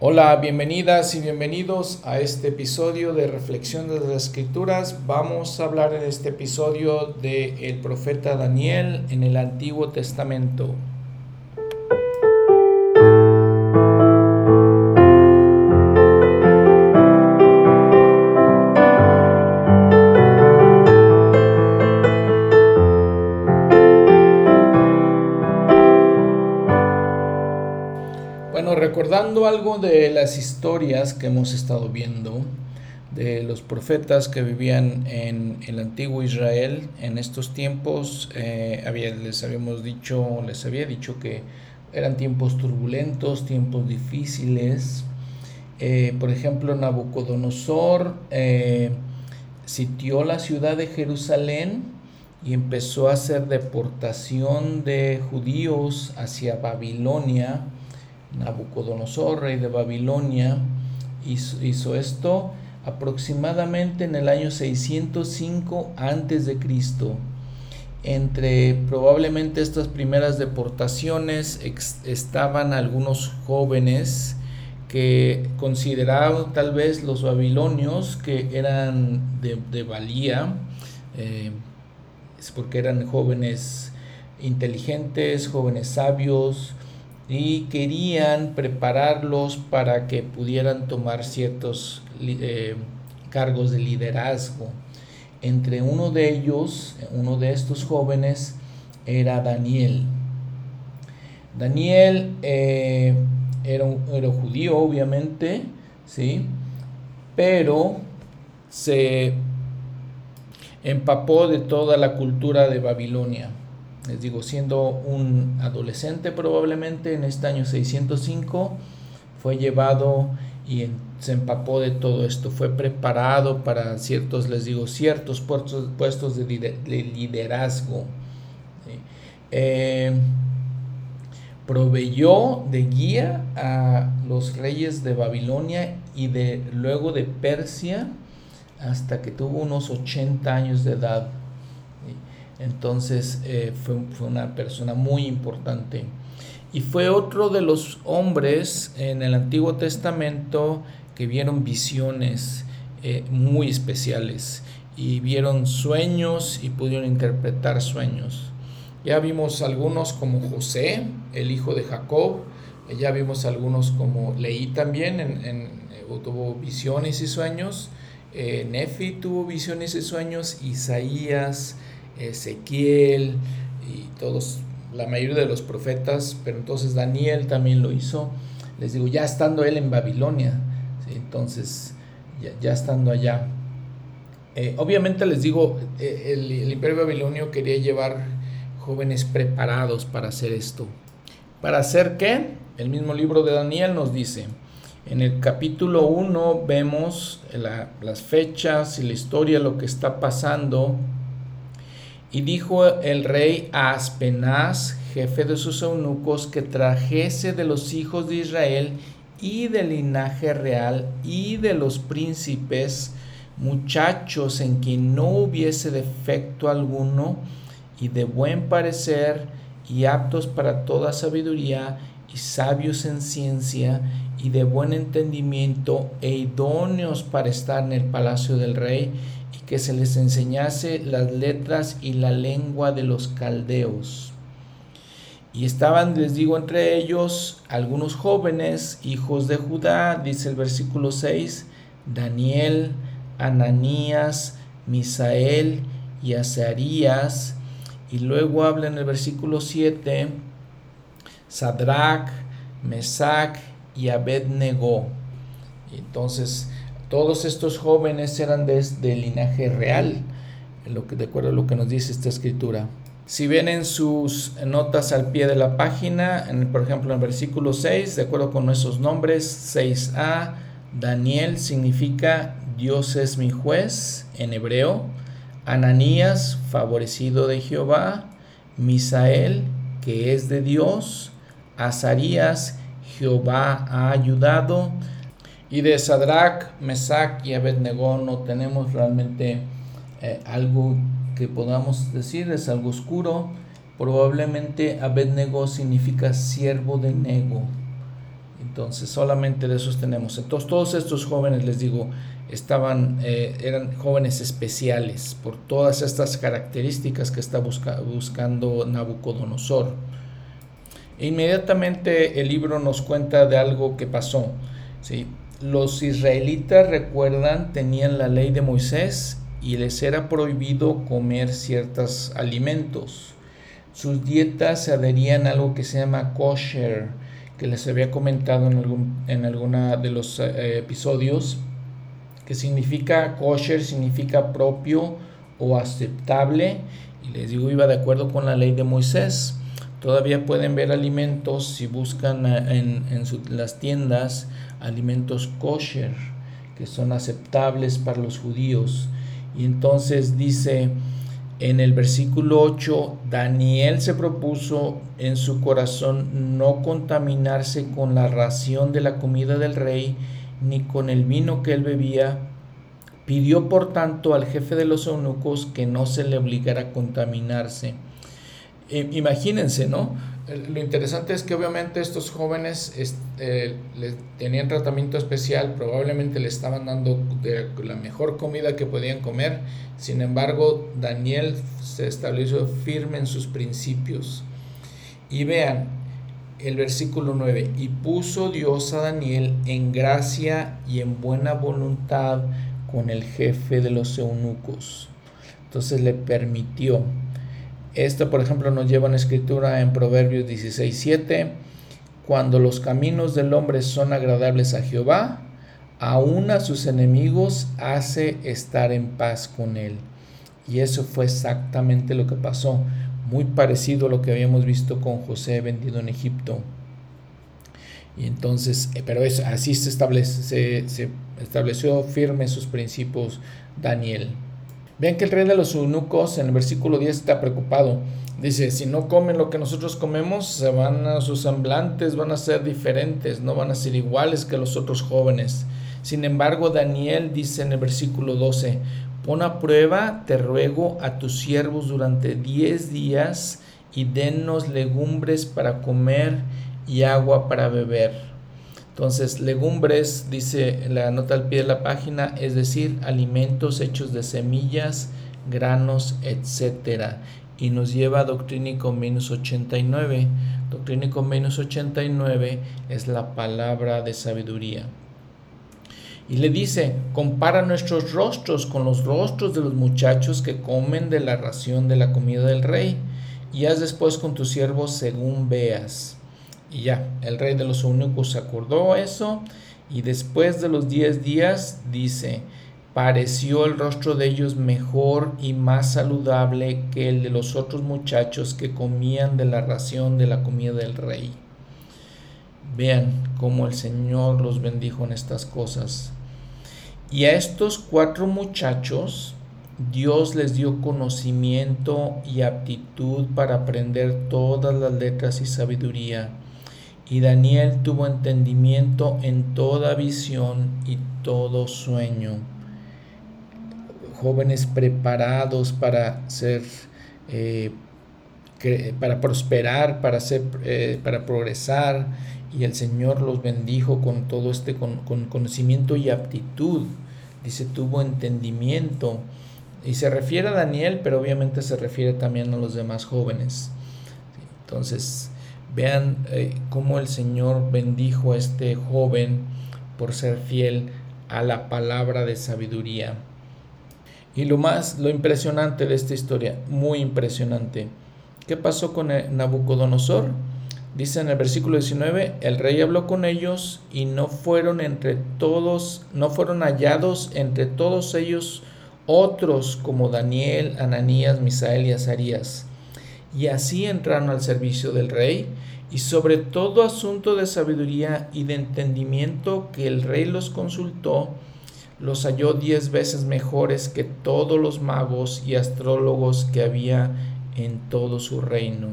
Hola, bienvenidas y bienvenidos a este episodio de Reflexión de las Escrituras. Vamos a hablar en este episodio del el profeta Daniel en el Antiguo Testamento. Algo de las historias que hemos estado viendo, de los profetas que vivían en el antiguo Israel en estos tiempos, eh, había, les habíamos dicho, les había dicho que eran tiempos turbulentos, tiempos difíciles. Eh, por ejemplo, Nabucodonosor eh, sitió la ciudad de Jerusalén y empezó a hacer deportación de judíos hacia Babilonia Nabucodonosor, rey de Babilonia, hizo, esto aproximadamente en el año 605 antes de Cristo. Entre probablemente estas primeras deportaciones estaban algunos jóvenes que consideraban tal vez los babilonios que eran de, valía, eh, porque eran jóvenes inteligentes, jóvenes sabios, y querían prepararlos para que pudieran tomar ciertos eh, cargos de liderazgo. Entre uno de ellos, uno de estos jóvenes, era Daniel. Daniel eh, era, un, era judío, obviamente, ¿sí? pero se empapó de toda la cultura de Babilonia les digo, siendo un adolescente probablemente en este año 605, fue llevado y se empapó de todo esto, fue preparado para ciertos, les digo, ciertos puestos, puestos de, liderazgo. Eh, proveyó de guía a los reyes de Babilonia y de luego de Persia hasta que tuvo unos 80 años de edad. Entonces eh, fue, una persona muy importante. Y fue otro de los hombres en el Antiguo Testamento que vieron visiones eh, muy especiales y vieron sueños y pudieron interpretar sueños. Ya vimos algunos como José, el hijo de Jacob, ya vimos algunos como Leí también, en, tuvo visiones y sueños, eh, Nefi tuvo visiones y sueños, Isaías, Ezequiel y todos, la mayoría de los profetas, pero entonces Daniel también lo hizo. Les digo, ya estando él en Babilonia, entonces ya, estando allá. Eh, obviamente les digo, eh, el, el imperio babilonio quería llevar jóvenes preparados para hacer esto. ¿Para hacer qué? El mismo libro de Daniel nos dice, en el capítulo 1 vemos las fechas y la historia, lo que está pasando y dijo el rey a Aspenaz, jefe de sus eunucos, que trajese de los hijos de Israel y del linaje real y de los príncipes muchachos en quien no hubiese defecto alguno y de buen parecer y aptos para toda sabiduría y sabios en ciencia y de buen entendimiento e idóneos para estar en el palacio del rey que se les enseñase las letras y la lengua de los caldeos. Y estaban, les digo, entre ellos algunos jóvenes, hijos de Judá, dice el versículo 6, Daniel, Ananías, Misael y Azarías. Y luego habla en el versículo 7, Sadrach, Mesac y Abednego. Entonces, todos estos jóvenes eran de, linaje real, lo que, de acuerdo a lo que nos dice esta escritura. Si ven en sus notas al pie de la página, en, por ejemplo en versículo 6, de acuerdo con esos nombres, 6a, Daniel significa Dios es mi juez en hebreo, Ananías, favorecido de Jehová, Misael, que es de Dios, Azarías, Jehová ha ayudado, y de Sadrach, Mesach y Abednego no tenemos realmente eh, algo que podamos decir, es algo oscuro. Probablemente Abednego significa siervo de Nego. Entonces solamente de esos tenemos. Entonces todos estos jóvenes, les digo, estaban, eh, eran jóvenes especiales por todas estas características que está buscando Nabucodonosor. E inmediatamente el libro nos cuenta de algo que pasó. ¿sí? Los israelitas, recuerdan, tenían la ley de Moisés y les era prohibido comer ciertos alimentos. Sus dietas se adherían a algo que se llama kosher, que les había comentado en, algún, en alguna de los eh, episodios, que significa kosher, significa propio o aceptable, y les digo, iba de acuerdo con la ley de Moisés. Todavía pueden ver alimentos si buscan eh, en, las tiendas alimentos kosher, que son aceptables para los judíos. Y entonces dice en el versículo 8, Daniel se propuso en su corazón no contaminarse con la ración de la comida del rey, ni con el vino que él bebía. Pidió por tanto al jefe de los eunucos que no se le obligara a contaminarse. Imagínense, ¿no? Lo interesante es que obviamente estos jóvenes eh, tenían tratamiento especial, probablemente le estaban dando la mejor comida que podían comer, sin embargo Daniel se estableció firme en sus principios. Y vean el versículo 9, y puso Dios a Daniel en gracia y en buena voluntad con el jefe de los eunucos. Entonces le permitió esto, por ejemplo, nos lleva una escritura en Proverbios 16:7. Cuando los caminos del hombre son agradables a Jehová, aún a sus enemigos hace estar en paz con él. Y eso fue exactamente lo que pasó, muy parecido a lo que habíamos visto con José vendido en Egipto. Y entonces, eh, pero así se, se estableció firme sus principios Daniel. Vean que el rey de los eunucos en el versículo 10 está preocupado. Dice, si no comen lo que nosotros comemos, se van a, sus semblantes van a ser diferentes, no van a ser iguales que los otros jóvenes. Sin embargo, Daniel dice en el versículo 12, pon a prueba, te ruego, a tus siervos durante diez días y dennos legumbres para comer y agua para beber. Entonces, legumbres, dice la nota al pie de la página, es decir, alimentos hechos de semillas, granos, etc. Y nos lleva a Doctrínico menos 89. Doctrínico menos 89 es la palabra de sabiduría. Y le dice, compara nuestros rostros con los rostros de los muchachos que comen de la ración de la comida del rey, y haz después con tus siervos según veas. Y ya, el rey de los eunucos acordó eso y después de los diez días dice, pareció el rostro de ellos mejor y más saludable que el de los otros muchachos que comían de la ración de la comida del rey. Vean cómo el Señor los bendijo en estas cosas. Y a estos cuatro muchachos Dios les dio conocimiento y aptitud para aprender todas las letras y sabiduría y Daniel tuvo entendimiento en toda visión y todo sueño. Jóvenes preparados para ser, eh, para prosperar, para, ser, eh, para progresar. Y el Señor los bendijo con todo este con, conocimiento y aptitud. Dice, tuvo entendimiento. Y se refiere a Daniel, pero obviamente se refiere también a los demás jóvenes. Entonces, Vean eh, cómo el Señor bendijo a este joven por ser fiel a la palabra de sabiduría. Y lo más, lo impresionante de esta historia, muy impresionante. ¿Qué pasó con Nabucodonosor? Dice en el versículo 19, el rey habló con ellos y no fueron entre todos, no fueron hallados entre todos ellos otros como Daniel, Ananías, Misael y Azarías. Y así entraron al servicio del rey y sobre todo asunto de sabiduría y de entendimiento que el rey los consultó, los halló diez veces mejores que todos los magos y astrólogos que había en todo su reino.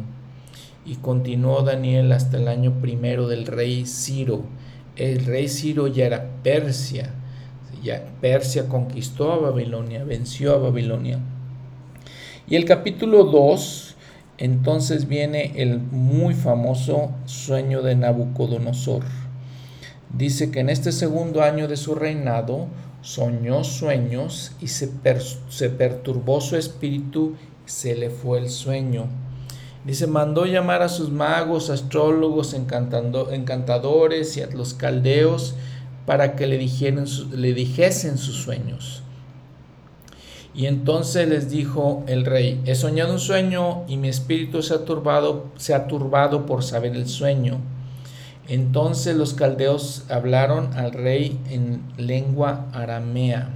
Y continuó Daniel hasta el año primero del rey Ciro. El rey Ciro ya era Persia. Ya Persia conquistó a Babilonia, venció a Babilonia. Y el capítulo 2 entonces viene el muy famoso sueño de Nabucodonosor. dice que en este segundo año de su reinado soñó sueños y se, se perturbó su espíritu, se le fue el sueño. Dice, mandó llamar a sus magos, astrólogos, encantadores y a los caldeos para que le, dijeran, le dijesen sus sueños. Y entonces les dijo el rey, he soñado un sueño y mi espíritu se ha turbado, se ha turbado por saber el sueño. Entonces los caldeos hablaron al rey en lengua aramea.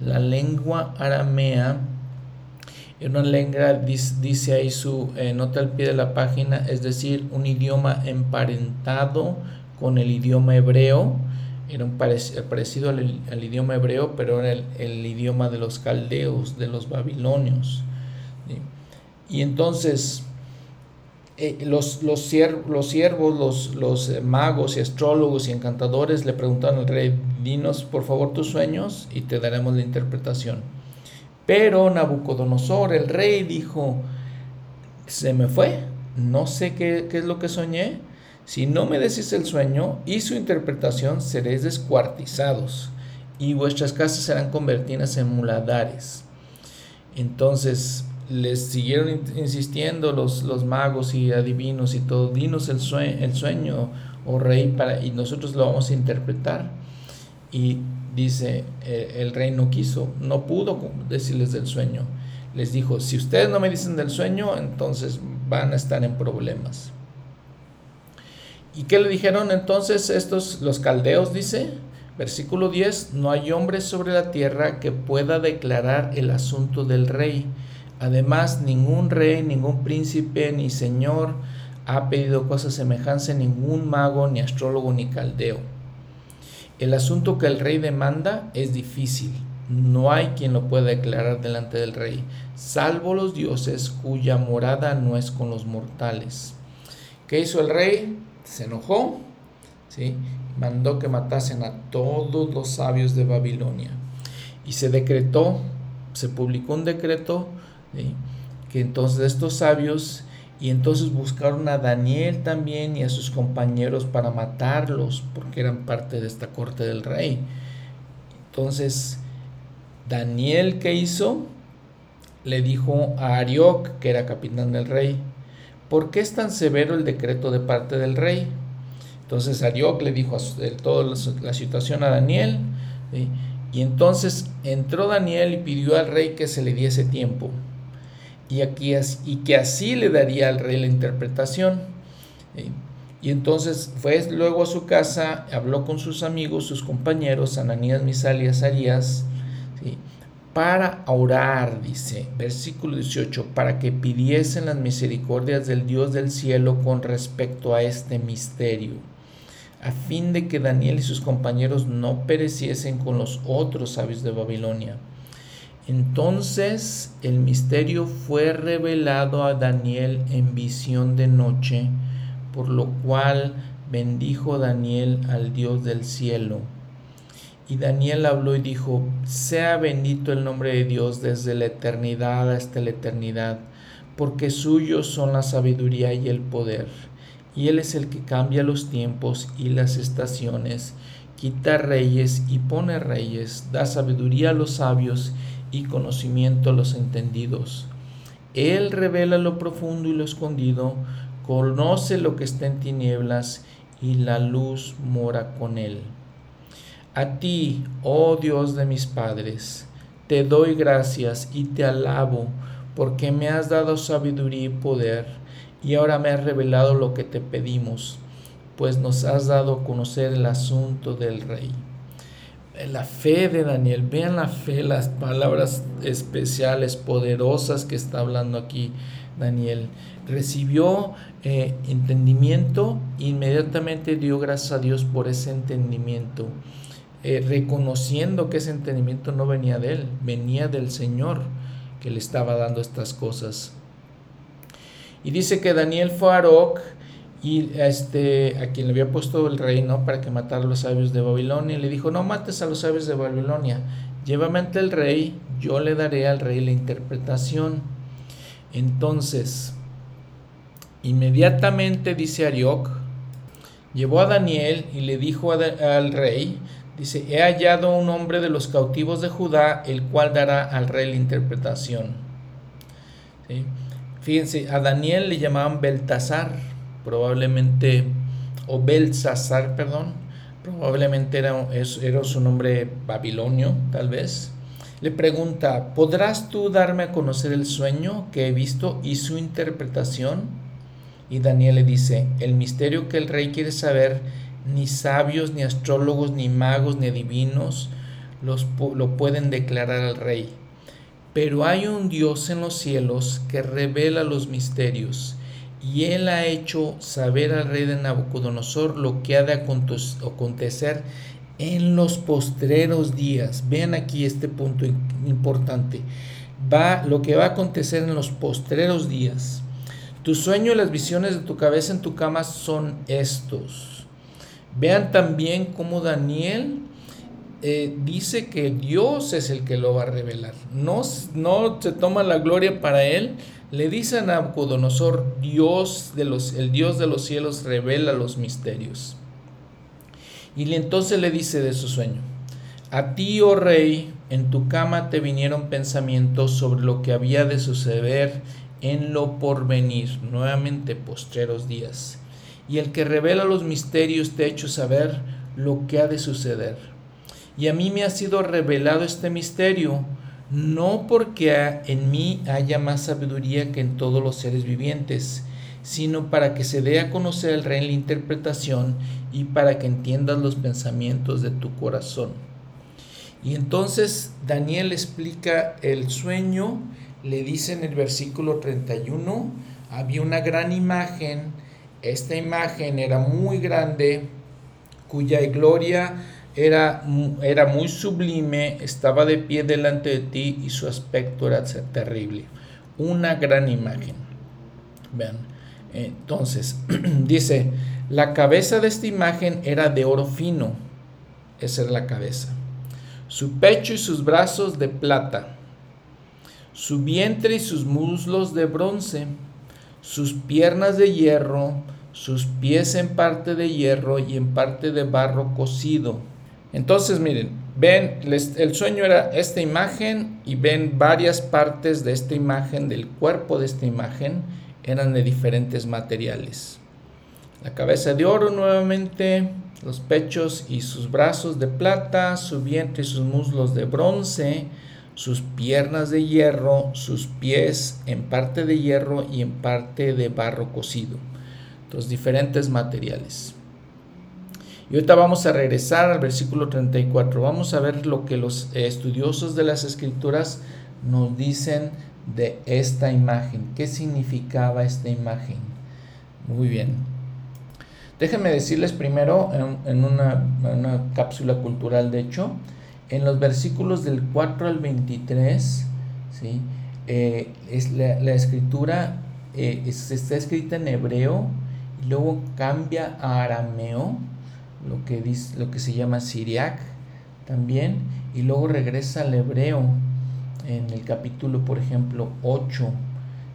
La lengua aramea era una lengua, dice ahí su eh, nota al pie de la página, es decir, un idioma emparentado con el idioma hebreo era un parecido al, idioma hebreo, pero era el, idioma de los caldeos, de los babilonios. Y entonces eh, los, los, los, siervos, los, los eh, magos y astrólogos y encantadores le preguntaron al rey, dinos por favor tus sueños y te daremos la interpretación. Pero Nabucodonosor, el rey, dijo, se me fue, no sé qué, qué es lo que soñé, si no me decís el sueño y su interpretación, seréis descuartizados, y vuestras casas serán convertidas en muladares. Entonces les siguieron insistiendo los, los magos y adivinos y todo, dinos el sueño, el sueño oh rey, para, y nosotros lo vamos a interpretar. Y dice, el, el rey no quiso, no pudo decirles del sueño. Les dijo, si ustedes no me dicen del sueño, entonces van a estar en problemas. ¿Y qué le dijeron entonces estos, los caldeos? Dice, versículo 10, no hay hombre sobre la tierra que pueda declarar el asunto del rey. Además, ningún rey, ningún príncipe, ni señor ha pedido cosa semejante, ningún mago, ni astrólogo, ni caldeo. El asunto que el rey demanda es difícil. No hay quien lo pueda declarar delante del rey, salvo los dioses cuya morada no es con los mortales. ¿Qué hizo el rey? Se enojó, ¿sí? mandó que matasen a todos los sabios de Babilonia. Y se decretó, se publicó un decreto, que entonces estos sabios, y entonces buscaron a Daniel también y a sus compañeros para matarlos, porque eran parte de esta corte del rey. Entonces, Daniel, ¿qué hizo? Le dijo a Arioc, que era capitán del rey, ¿por qué es tan severo el decreto de parte del rey? Entonces Arioc le dijo toda la situación a Daniel, y entonces entró Daniel y pidió al rey que se le diese tiempo, y, que así le daría al rey la interpretación. Y entonces fue luego a su casa, habló con sus amigos, sus compañeros, Ananías, Misal y para orar, dice, versículo 18, para que pidiesen las misericordias del Dios del cielo con respecto a este misterio, a fin de que Daniel y sus compañeros no pereciesen con los otros sabios de Babilonia. Entonces el misterio fue revelado a Daniel en visión de noche, por lo cual bendijo Daniel al Dios del cielo y Daniel habló y dijo, sea bendito el nombre de Dios desde la eternidad hasta la eternidad, porque suyos son la sabiduría y el poder. Y Él es el que cambia los tiempos y las estaciones, quita reyes y pone reyes, da sabiduría a los sabios y conocimiento a los entendidos. Él revela lo profundo y lo escondido, conoce lo que está en tinieblas y la luz mora con Él. A ti, oh Dios de mis padres, te doy gracias y te alabo, porque me has dado sabiduría y poder, y ahora me has revelado lo que te pedimos, pues nos has dado a conocer el asunto del rey. La fe de Daniel, vean la fe, las palabras especiales, poderosas que está hablando aquí Daniel. Recibió eh, entendimiento, inmediatamente dio gracias a Dios por ese entendimiento. Eh, reconociendo que ese entendimiento no venía de él, venía del Señor que le estaba dando estas cosas. Y dice que Daniel fue a Aroc y a, este, a quien le había puesto el rey para que matara a los sabios de Babilonia, le dijo, no mates a los sabios de Babilonia, llévame ante el rey, yo le daré al rey la interpretación. Entonces, inmediatamente dice Arioc, llevó a Daniel y le dijo al rey, dice, he hallado un hombre de los cautivos de Judá, el cual dará al rey la interpretación. Fíjense, a Daniel le llamaban Beltasar, probablemente, o Belsasar, perdón, probablemente era, era su nombre babilonio, tal vez. Le pregunta, ¿podrás tú darme a conocer el sueño que he visto y su interpretación? Y Daniel le dice, el misterio que el rey quiere saber, ni sabios, ni astrólogos, ni magos, ni adivinos los, lo pueden declarar al rey. Pero hay un Dios en los cielos que revela los misterios, y él ha hecho saber al rey de Nabucodonosor lo que ha de acontecer en los postreros días. Vean aquí este punto importante. Va lo que va a acontecer en los postreros días. Tu sueño y las visiones de tu cabeza en tu cama son estos. Vean también cómo Daniel eh, dice que Dios es el que lo va a revelar. No, no se toma la gloria para él. Le dice a Nabucodonosor, Dios de los, el Dios de los cielos revela los misterios. Y entonces le dice de su sueño, a ti, oh rey, en tu cama te vinieron pensamientos sobre lo que había de suceder en lo porvenir, nuevamente postreros días. Y el que revela los misterios te ha hecho saber lo que ha de suceder. Y a mí me ha sido revelado este misterio, no porque en mí haya más sabiduría que en todos los seres vivientes, sino para que se dé a conocer el rey en la interpretación y para que entiendas los pensamientos de tu corazón. Y entonces Daniel explica el sueño le dice en el versículo 31, había una gran imagen, esta imagen era muy grande, cuya gloria era, era muy sublime, estaba de pie delante de ti y su aspecto era terrible. Una gran imagen. Vean, entonces, dice, la cabeza de esta imagen era de oro fino, esa es la cabeza. Su pecho y sus brazos de plata su vientre y sus muslos de bronce, sus piernas de hierro, sus pies en parte de hierro y en parte de barro cocido. Entonces miren, ven, el sueño era esta imagen y ven varias partes de esta imagen, del cuerpo de esta imagen, eran de diferentes materiales. La cabeza de oro nuevamente, los pechos y sus brazos de plata, su vientre y sus muslos de bronce, sus piernas de hierro, sus pies en parte de hierro y en parte de barro cocido. Los diferentes materiales. Y ahorita vamos a regresar al versículo 34. Vamos a ver lo que los estudiosos de las escrituras nos dicen de esta imagen. ¿Qué significaba esta imagen? Muy bien. Déjenme decirles primero en, una, una cápsula cultural, de hecho, en los versículos del 4 al 23, ¿sí? Eh, es la, escritura eh, está escrita en hebreo luego cambia a arameo, lo que, lo que se llama siriac también, y luego regresa al hebreo en el capítulo, por ejemplo, 8.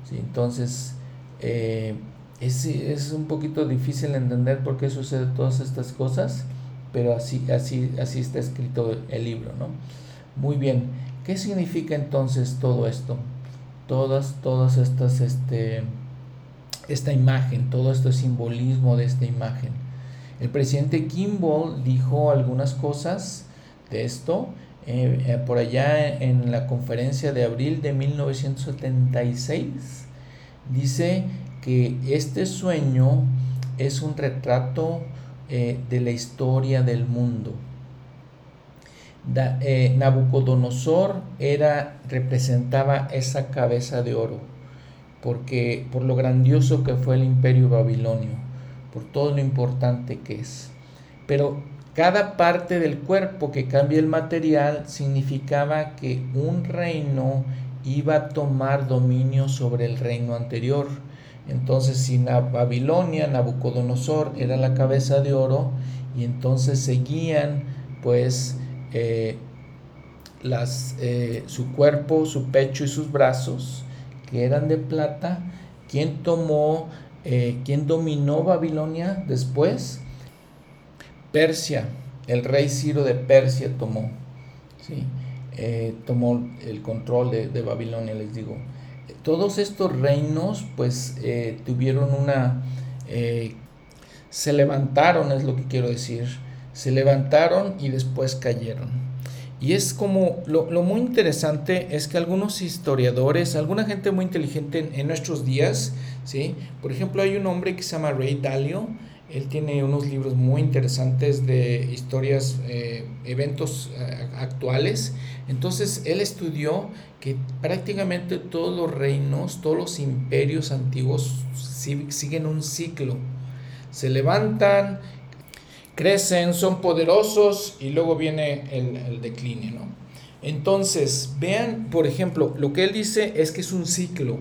¿sí? Entonces, eh, es, un poquito difícil entender por qué sucede todas estas cosas pero así, así, así está escrito el libro, ¿no? Muy bien, ¿qué significa entonces todo esto? Todas, todas estas, este, esta imagen, todo este simbolismo de esta imagen. El presidente Kimball dijo algunas cosas de esto eh, eh, por allá en la conferencia de abril de 1976. Dice que este sueño es un retrato eh, de la historia del mundo. Nabucodonosor era, representaba esa cabeza de oro, porque por lo grandioso que fue el imperio babilonio, por todo lo importante que es. Pero cada parte del cuerpo que cambia el material significaba que un reino iba a tomar dominio sobre el reino anterior entonces, si Babilonia, Nabucodonosor era la cabeza de oro, y entonces seguían, pues, eh, las, eh, su cuerpo, su pecho y sus brazos, que eran de plata. ¿Quién tomó, eh, quién dominó Babilonia después? Persia, el rey Ciro de Persia tomó, ¿sí? Eh, tomó el control de, Babilonia, les digo. Todos estos reinos pues eh, tuvieron una... Eh, se levantaron, es lo que quiero decir, se levantaron y después cayeron. Y es como, lo, muy interesante es que algunos historiadores, alguna gente muy inteligente en, nuestros días, ¿sí? Por ejemplo, hay un hombre que se llama Ray Dalio, él tiene unos libros muy interesantes de historias, eh, eventos eh, actuales. Entonces, él estudió que prácticamente todos los reinos, todos los imperios antiguos siguen un ciclo. Se levantan, crecen, son poderosos y luego viene el, el decline. Entonces, vean, por ejemplo, lo que él dice es que es un ciclo.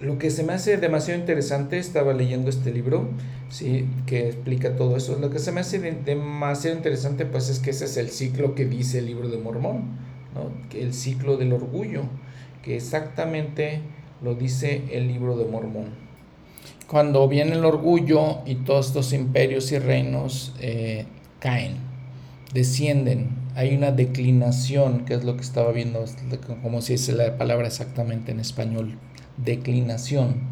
Lo que se me hace demasiado interesante, estaba leyendo este libro, ¿sí? que explica todo eso. Lo que se me hace demasiado interesante, pues es que ese es el ciclo que dice el libro de Mormón, ¿no? el ciclo del orgullo, que exactamente lo dice el libro de Mormón cuando viene el orgullo y todos estos imperios y reinos eh, caen, descienden, hay una declinación, que es lo que estaba viendo, como si dice la palabra exactamente en español, declinación.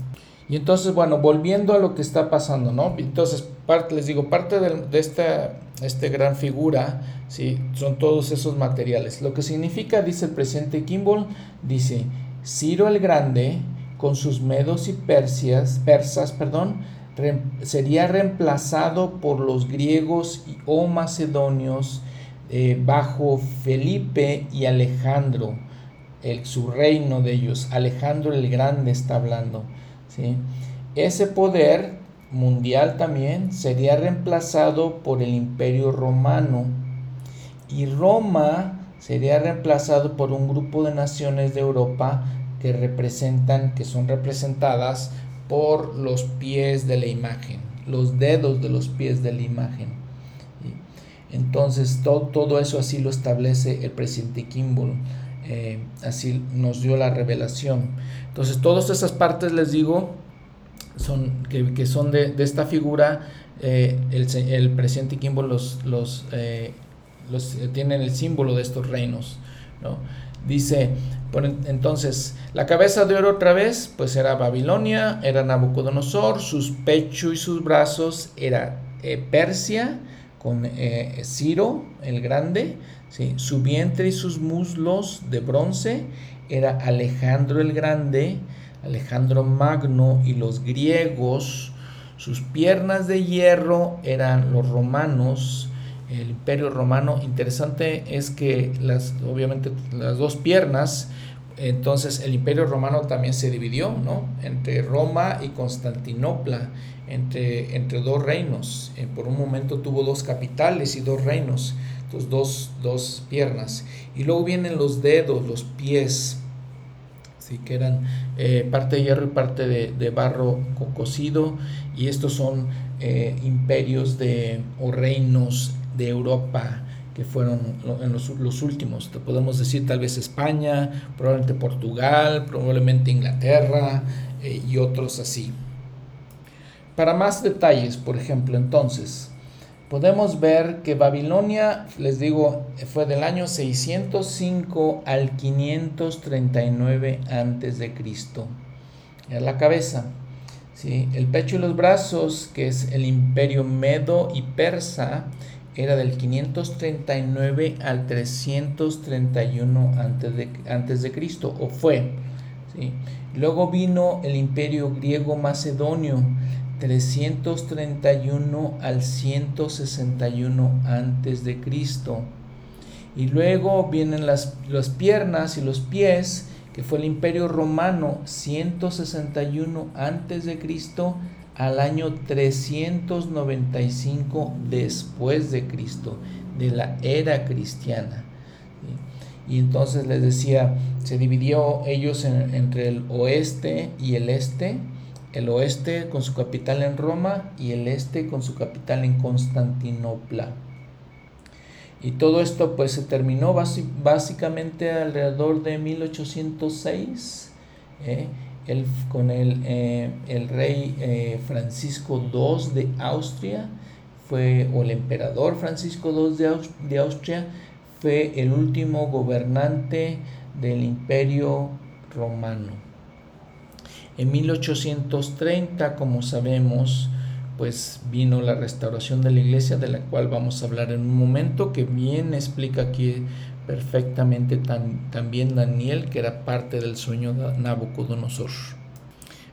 Y entonces, bueno, volviendo a lo que está pasando, ¿no? Entonces, parte, les digo, parte de, esta, este gran figura, ¿sí? Son todos esos materiales. Lo que significa, dice el presidente Kimball, dice, Ciro el Grande, con sus medos y persias, persas, perdón, sería reemplazado por los griegos o macedonios eh, bajo Felipe y Alejandro, el, su reino de ellos. Alejandro el Grande está hablando. ¿sí? Ese poder mundial también sería reemplazado por el imperio romano y Roma sería reemplazado por un grupo de naciones de Europa que representan, que son representadas por los pies de la imagen, los dedos de los pies de la imagen. Entonces todo, todo eso así lo establece el presidente Kimball, eh, así nos dio la revelación. Entonces todas esas partes les digo son, que, son de, esta figura, eh, el, el, presidente Kimball los, los, eh, los tiene el símbolo de estos reinos. ¿no? Dice, entonces, la cabeza de oro otra vez, pues era Babilonia, era Nabucodonosor, sus pechos y sus brazos era eh, Persia, con eh, Ciro el Grande, su vientre y sus muslos de bronce era Alejandro el Grande, Alejandro Magno y los griegos, sus piernas de hierro eran los romanos, el imperio romano. Interesante es que las, obviamente las dos piernas, entonces el imperio romano también se dividió, ¿no? Entre Roma y Constantinopla, entre, entre dos reinos. Eh, por un momento tuvo dos capitales y dos reinos, entonces dos, dos piernas. Y luego vienen los dedos, los pies, ¿sí? que eran eh, parte de hierro y parte de, barro cocido. Y estos son eh, imperios de, o reinos de Europa que fueron en los, últimos. Podemos decir tal vez España, probablemente Portugal, probablemente Inglaterra eh, y otros así. Para más detalles, por ejemplo, entonces, podemos ver que Babilonia, les digo, fue del año 605 al 539 antes de Cristo. Es la cabeza. ¿sí? El pecho y los brazos, que es el imperio medo y persa, era del 539 al 331 antes de, antes de Cristo, o fue. ¿sí? Luego vino el imperio griego macedonio, 331 al 161 antes de Cristo. Y luego vienen las, las piernas y los pies, que fue el imperio romano, 161 antes de Cristo al año 395 después de Cristo, de la era cristiana. Y entonces les decía, se dividió ellos entre el oeste y el este, el oeste con su capital en Roma y el este con su capital en Constantinopla. Y todo esto pues se terminó básicamente alrededor de 1806 con el, eh, el rey eh, Francisco II de Austria fue, o el emperador Francisco II de Austria, fue el último gobernante del imperio romano. En 1830, como sabemos, pues vino la restauración de la iglesia, de la cual vamos a hablar en un momento, que bien explica aquí perfectamente también Daniel, que era parte del sueño de Nabucodonosor.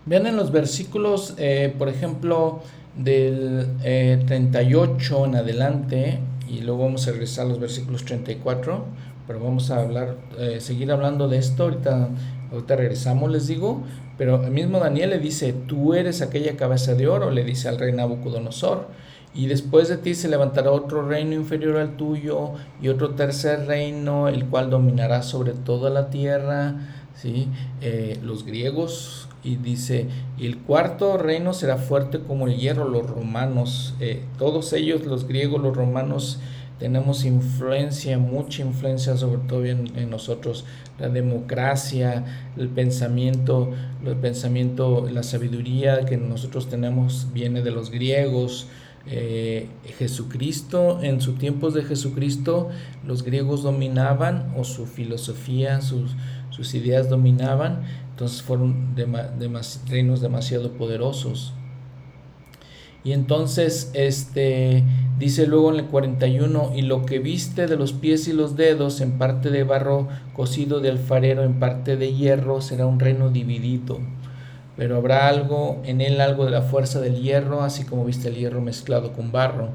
Vean en los versículos, eh, por ejemplo, del 38 eh, en adelante, y luego vamos a regresar a los versículos 34, pero vamos a hablar, eh, seguir hablando de esto, ahorita, ahorita regresamos, les digo, pero el mismo Daniel le dice, tú eres aquella cabeza de oro, le dice al rey Nabucodonosor, y después de ti se levantará otro reino inferior al tuyo y otro tercer reino, el cual dominará sobre toda la tierra, ¿sí? Eh, los griegos, y dice, el cuarto reino será fuerte como el hierro, los romanos, eh, todos ellos, los griegos, los romanos, tenemos influencia, mucha influencia sobre todo en, nosotros, la democracia, el pensamiento, el pensamiento, la sabiduría que nosotros tenemos viene de los griegos, eh, Jesucristo, en sus tiempos de Jesucristo, los griegos dominaban o su filosofía, sus, sus ideas dominaban, entonces fueron reinos demasiado poderosos. Y entonces, este, dice luego en el 41, y lo que viste de los pies y los dedos, en parte de barro cocido de alfarero, en parte de hierro, será un reino dividido. Pero habrá algo, en él algo de la fuerza del hierro, así como viste el hierro mezclado con barro.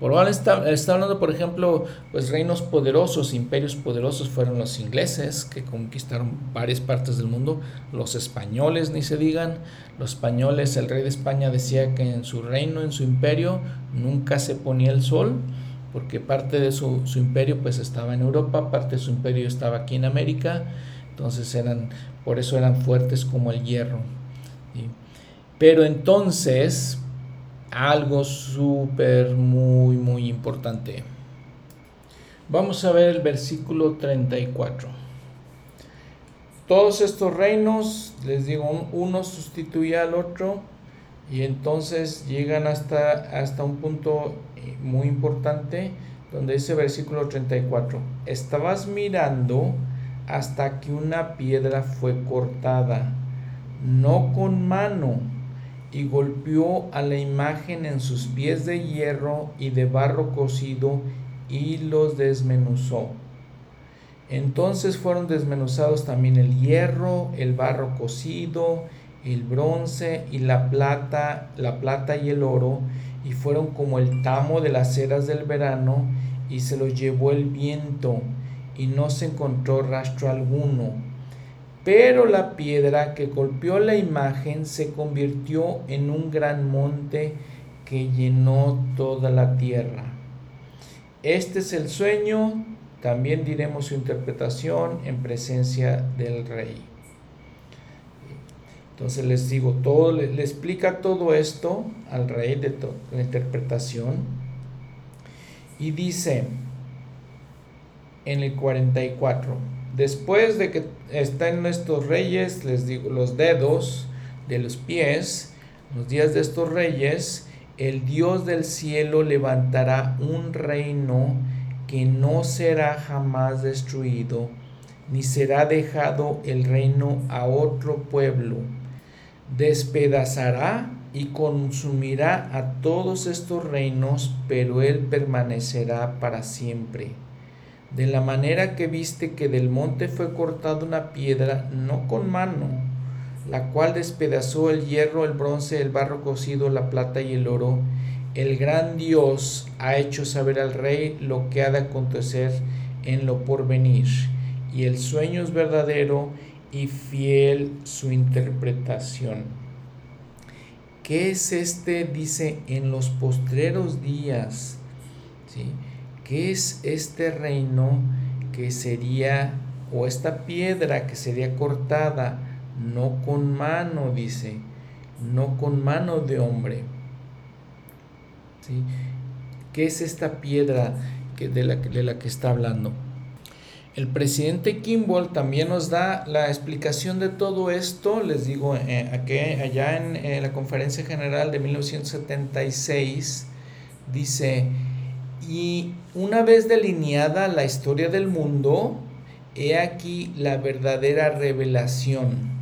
Por está, está hablando, por ejemplo, pues reinos poderosos, imperios poderosos fueron los ingleses, que conquistaron varias partes del mundo, los españoles, ni se digan, los españoles, el rey de España decía que en su reino, en su imperio, nunca se ponía el sol, porque parte de su, imperio pues estaba en Europa, parte de su imperio estaba aquí en América, entonces eran, por eso eran fuertes como el hierro. Pero entonces, algo súper, muy, muy importante. Vamos a ver el versículo 34. Todos estos reinos, les digo, uno sustituye al otro y entonces llegan hasta, hasta un punto eh, muy importante donde dice versículo 34, estabas mirando hasta que una piedra fue cortada, no con mano, y golpeó a la imagen en sus pies de hierro y de barro cocido y los desmenuzó. Entonces fueron desmenuzados también el hierro, el barro cocido, el bronce y la plata, la plata y el oro, y fueron como el tamo de las ceras del verano, y se los llevó el viento, y no se encontró rastro alguno pero la piedra que golpeó la imagen se convirtió en un gran monte que llenó toda la tierra. Este es el sueño, también diremos su interpretación en presencia del rey. Entonces les digo, todo, le, explica todo esto al rey de la interpretación y dice en el 44, Después de que estén estos reyes, les digo, los dedos de los pies, los días de estos reyes, el Dios del cielo levantará un reino que no será jamás destruido, ni será dejado el reino a otro pueblo. Despedazará y consumirá a todos estos reinos, pero él permanecerá para siempre de la manera que viste que del monte fue cortada una piedra, no con mano, la cual despedazó el hierro, el bronce, el barro cocido, la plata y el oro, el gran Dios ha hecho saber al rey lo que ha de acontecer en lo porvenir, y el sueño es verdadero y fiel su interpretación. ¿Qué es este? Dice, en los postreros días. ¿sí? ¿Qué es este reino que sería, o esta piedra que sería cortada, no con mano, dice, no con mano de hombre? ¿Sí? ¿Qué es esta piedra que, de, la, de la que está hablando? El presidente Kimball también nos da la explicación de todo esto, les digo, eh, allá en la conferencia general de 1976, dice, y una vez delineada la historia del mundo, he aquí la verdadera revelación.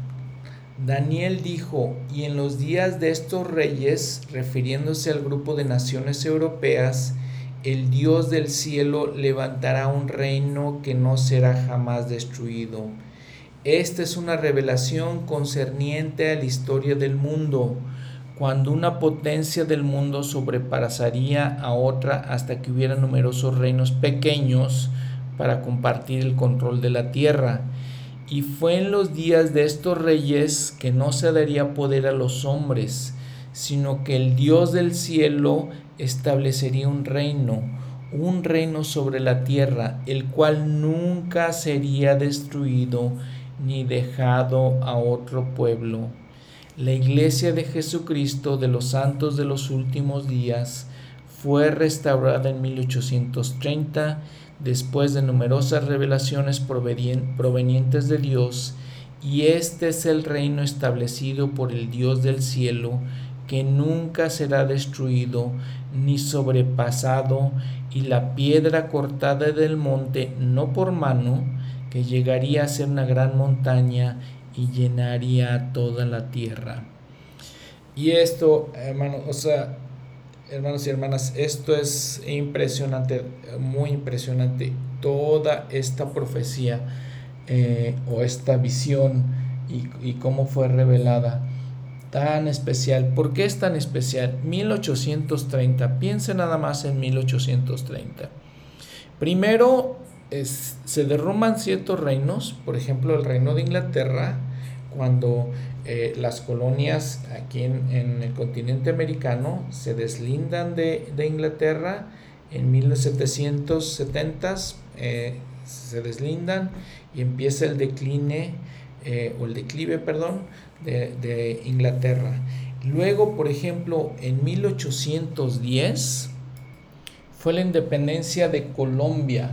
Daniel dijo, y en los días de estos reyes, refiriéndose al grupo de naciones europeas, el Dios del cielo levantará un reino que no será jamás destruido. Esta es una revelación concerniente a la historia del mundo, cuando una potencia del mundo sobrepasaría a otra hasta que hubiera numerosos reinos pequeños para compartir el control de la tierra. Y fue en los días de estos reyes que no se daría poder a los hombres, sino que el Dios del cielo establecería un reino, un reino sobre la tierra, el cual nunca sería destruido ni dejado a otro pueblo. La iglesia de Jesucristo de los santos de los últimos días fue restaurada en 1830 después de numerosas revelaciones provenientes de Dios, y este es el reino establecido por el Dios del cielo, que nunca será destruido ni sobrepasado, y la piedra cortada del monte, no por mano, que llegaría a ser una gran montaña y llenaría toda la tierra. Y esto, hermano, o sea, hermanos y hermanas, esto es impresionante, muy impresionante. Toda esta profecía eh, o esta visión y, y, cómo fue revelada. Tan especial. ¿Por qué es tan especial? 1830. Piense nada más en 1830. Primero, es, se derrumban ciertos reinos, por ejemplo el reino de Inglaterra, cuando eh, las colonias aquí en, el continente americano se deslindan de, Inglaterra en 1770 eh, se deslindan y empieza el decline eh, o el declive perdón de, de Inglaterra. Luego por ejemplo en 1810 fue la independencia de Colombia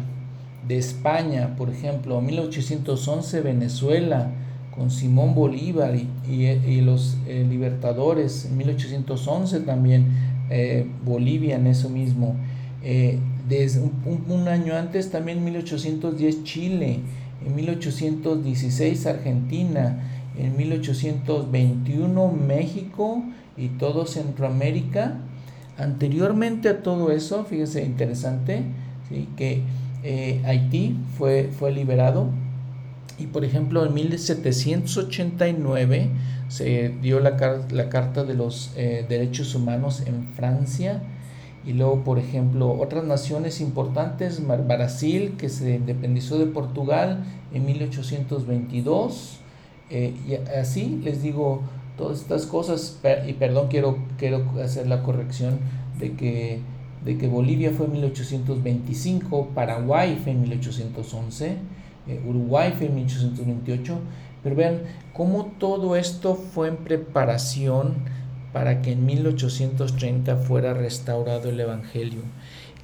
de España, por ejemplo, 1811 Venezuela con Simón Bolívar y, los eh, libertadores, en 1811 también eh, Bolivia en eso mismo. Eh, desde un, año antes también 1810 Chile, en 1816 Argentina, en 1821 México y todo Centroamérica. Anteriormente a todo eso, fíjese interesante, ¿sí? que eh, Haití fue, fue liberado y por ejemplo en 1789 se dio la, la Carta de los eh, Derechos Humanos en Francia. Y luego por ejemplo otras naciones importantes, Brasil que se independizó de Portugal en 1822 eh, y así les digo todas estas cosas. Y perdón quiero, quiero hacer la corrección de que de que Bolivia fue en 1825, Paraguay fue en 1811, eh, Uruguay fue en 1828, pero vean cómo todo esto fue en preparación para que en 1830 fuera restaurado el Evangelio.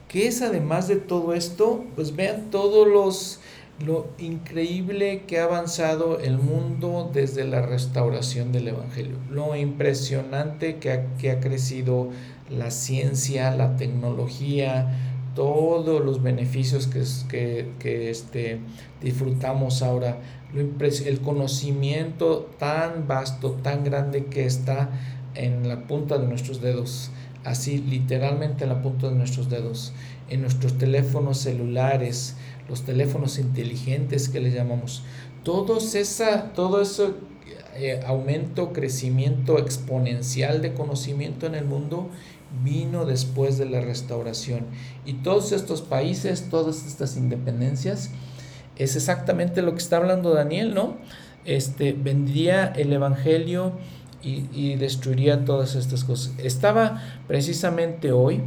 ¿Qué es además de todo esto? Pues vean todos los lo increíble que ha avanzado el mundo desde la restauración del Evangelio, lo impresionante que que ha crecido la ciencia, la tecnología, todos los beneficios que, que, este, disfrutamos ahora, el conocimiento tan vasto, tan grande que está en la punta de nuestros dedos, así literalmente en la punta de nuestros dedos, en nuestros teléfonos celulares, los teléfonos inteligentes que le llamamos, todos esa, todo ese eh, aumento, crecimiento exponencial de conocimiento en el mundo vino después de la restauración. Y todos estos países, todas estas independencias, es exactamente lo que está hablando Daniel, ¿no? Este, vendría el Evangelio y, destruiría todas estas cosas. Estaba precisamente hoy,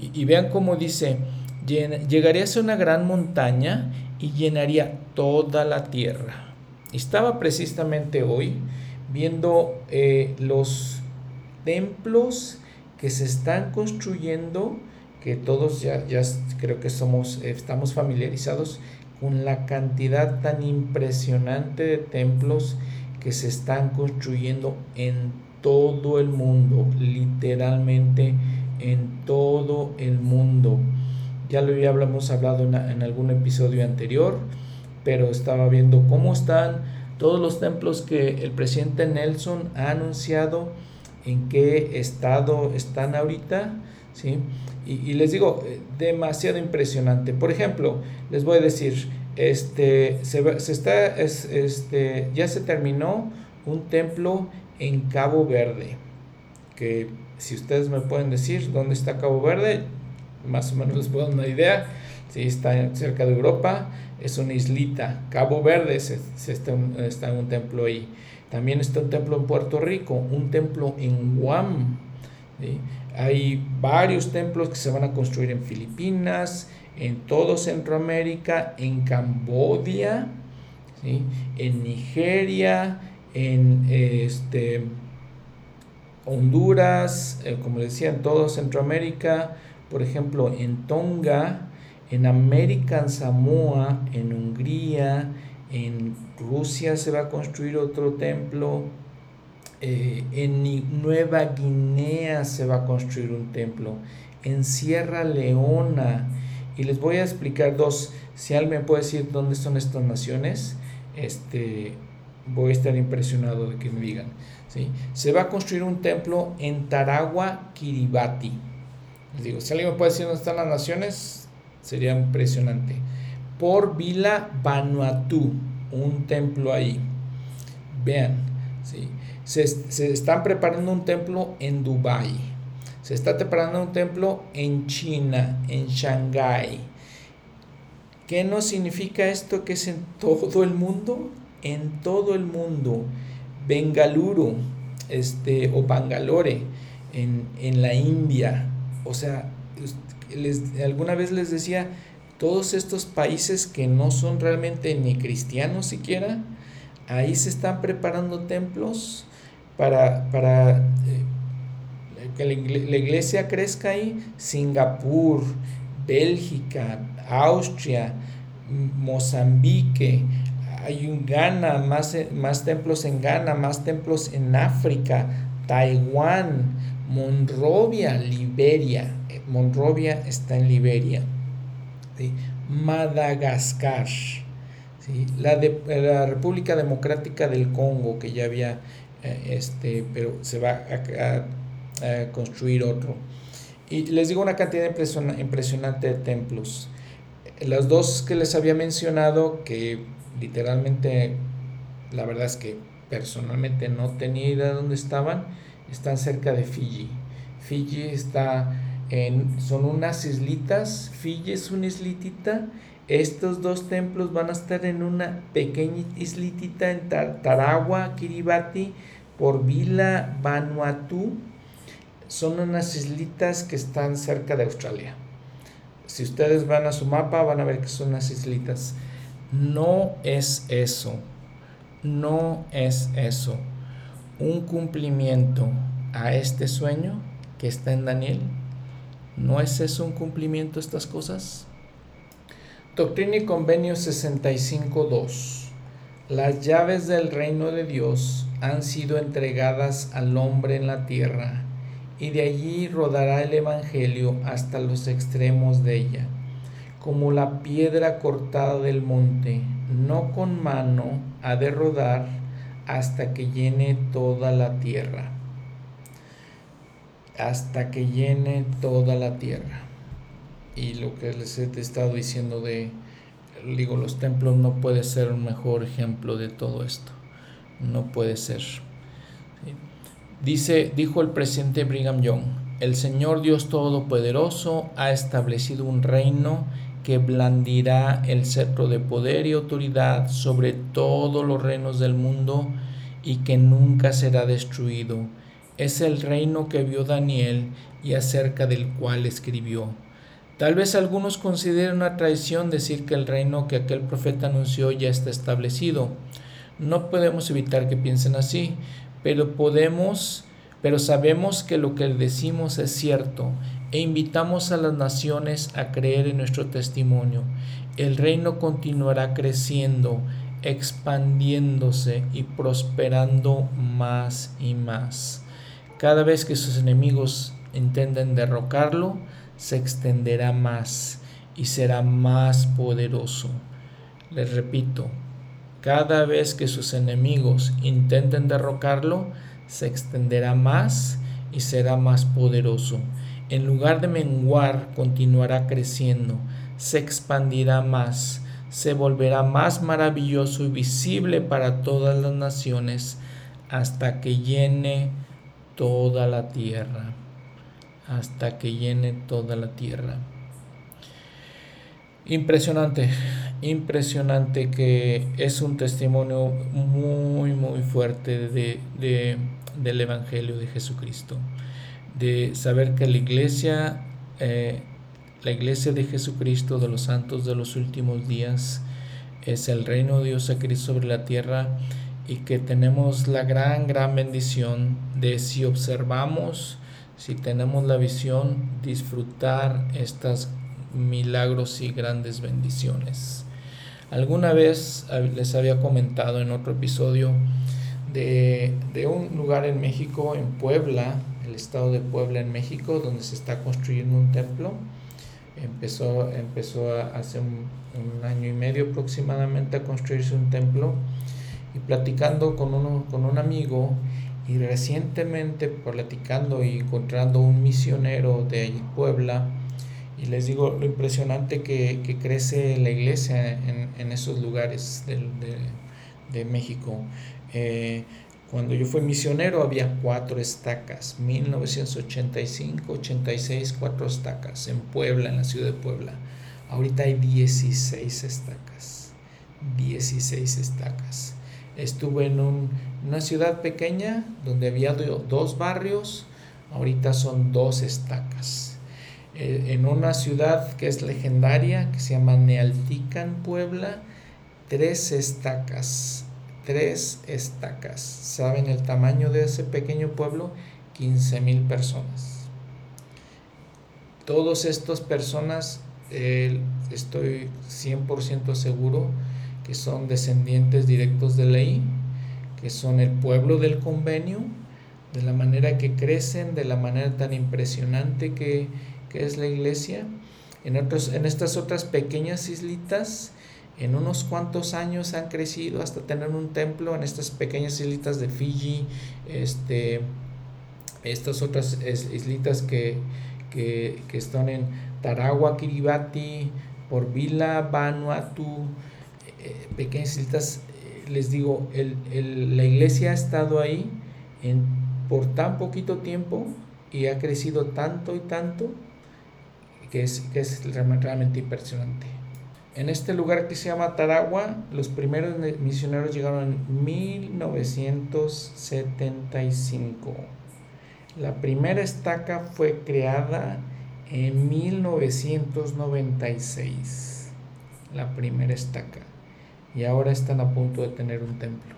y, vean cómo dice, llegaría a ser una gran montaña y llenaría toda la tierra. Estaba precisamente hoy viendo eh, los templos que se están construyendo, que todos ya, ya creo que somos, estamos familiarizados con la cantidad tan impresionante de templos que se están construyendo en todo el mundo, literalmente en todo el mundo. Ya lo habíamos hablado en, en algún episodio anterior, pero estaba viendo cómo están todos los templos que el presidente Nelson ha anunciado en qué estado están ahorita, ¿sí? Y, les digo, eh, demasiado impresionante. Por ejemplo, les voy a decir, este, se, está, este, ya se terminó un templo en Cabo Verde, que si ustedes me pueden decir dónde está Cabo Verde, más o menos les puedo dar una idea, si está cerca de Europa, es una islita, Cabo Verde se, está, está en un templo ahí. También está un templo en Puerto Rico, un templo en Guam. Hay varios templos que se van a construir en Filipinas, en todo Centroamérica, en Cambodia, en Nigeria, en este, Honduras, eh, como decía, en todo Centroamérica, por ejemplo, en Tonga, en América, en Samoa, en Hungría, en Rusia se va a construir otro templo, eh, en Nueva Guinea se va a construir un templo, en Sierra Leona, y les voy a explicar dos, si alguien me puede decir dónde son estas naciones, este, voy a estar impresionado de que me digan. ¿sí? Se va a construir un templo en Taragua, Kiribati. Les digo, si alguien me puede decir dónde están las naciones, sería impresionante. Por Vila Vanuatu, un templo ahí. Vean, ¿sí? se, se están preparando un templo en Dubái. Se está preparando un templo en China, en Shanghái. ¿Qué no significa esto que es en todo el mundo? En todo el mundo. Bengaluru este, o Bangalore en, en la India. O sea, les, alguna vez les decía, todos estos países que no son realmente ni cristianos siquiera, ahí se están preparando templos para, para eh, que la, iglesia crezca ahí. Singapur, Bélgica, Austria, Mozambique, hay un Ghana, más, más templos en Ghana, más templos en África, Taiwán, Monrovia, Liberia. Monrovia está en Liberia. Madagascar. La, de, la República Democrática del Congo, que ya había, eh, este, pero se va a, construir otro. Y les digo una cantidad impresionante de templos. Las dos que les había mencionado, que literalmente, la verdad es que personalmente no tenía idea de dónde estaban, están cerca de Fiji. Fiji está son unas islitas, Fiji es una islitita, estos dos templos van a estar en una pequeña islitita en Tarawa, Kiribati, por Vila Vanuatu, son unas islitas que están cerca de Australia. Si ustedes van a su mapa van a ver que son unas islitas. No es eso, no es eso. Un cumplimiento a este sueño que está en Daniel ¿No es eso un cumplimiento estas cosas? Doctrina y Convenio 65.2. Las llaves del reino de Dios han sido entregadas al hombre en la tierra, y de allí rodará el Evangelio hasta los extremos de ella, como la piedra cortada del monte, no con mano ha de rodar hasta que llene toda la tierra hasta que llene toda la tierra. Y lo que les he estado diciendo de, digo, los templos no puede ser un mejor ejemplo de todo esto. No puede ser. Dice, dijo el presidente Brigham Young, el Señor Dios Todopoderoso ha establecido un reino que blandirá el cetro de poder y autoridad sobre todos los reinos del mundo y que nunca será destruido es el reino que vio Daniel y acerca del cual escribió. Tal vez algunos consideren una traición decir que el reino que aquel profeta anunció ya está establecido. No podemos evitar que piensen así, pero podemos, pero sabemos que lo que decimos es cierto e invitamos a las naciones a creer en nuestro testimonio. El reino continuará creciendo, expandiéndose y prosperando más y más. Cada vez que sus enemigos intenten derrocarlo, se extenderá más y será más poderoso. Les repito, cada vez que sus enemigos intenten derrocarlo, se extenderá más y será más poderoso. En lugar de menguar, continuará creciendo, se expandirá más, se volverá más maravilloso y visible para todas las naciones hasta que llene toda la tierra, hasta que llene toda la tierra. Impresionante, impresionante que es un testimonio muy, muy fuerte de, del Evangelio de Jesucristo, de saber que la iglesia, eh, la iglesia de Jesucristo, de los santos de los últimos días, es el reino de Dios aquí sobre la tierra y que tenemos la gran, gran bendición de si observamos, si tenemos la visión, disfrutar estas milagros y grandes bendiciones. Alguna vez les había comentado en otro episodio de, de, un lugar en México, en Puebla, el estado de Puebla en México, donde se está construyendo un templo. Empezó, empezó hace un, un año y medio aproximadamente a construirse un templo y platicando con, uno, con un amigo y recientemente platicando y encontrando un misionero de Puebla y les digo lo impresionante que, que crece la iglesia en, en esos lugares de, de, México. Eh, cuando yo fui misionero había cuatro estacas, 1985, 86, cuatro estacas en Puebla, en la ciudad de Puebla. Ahorita hay 16 estacas, 16 estacas. Estuve en una ciudad pequeña donde había dos barrios, ahorita son dos estacas. Eh, en una ciudad que es legendaria, que se llama Nealtican, Puebla, tres estacas. Tres estacas. ¿Saben el tamaño de ese pequeño pueblo? 15 mil personas. Todas estas personas, eh, estoy 100% seguro, que son descendientes directos de ley, que son el pueblo del convenio, de la manera que crecen, de la manera tan impresionante que, es la iglesia. En, otros, en estas otras pequeñas islitas, en unos cuantos años han crecido hasta tener un templo en estas pequeñas islitas de Fiji, este, estas otras islitas que, que, que están en Tarawa, Kiribati, por Vila, Vanuatu, eh, pequeñas islitas, eh, les digo, el, el, la iglesia ha estado ahí en, por tan poquito tiempo y ha crecido tanto y tanto que es, que es realmente impresionante. En este lugar que se llama Taragua, los primeros misioneros llegaron en 1975. La primera estaca fue creada en 1996. La primera estaca y ahora están a punto de tener un templo.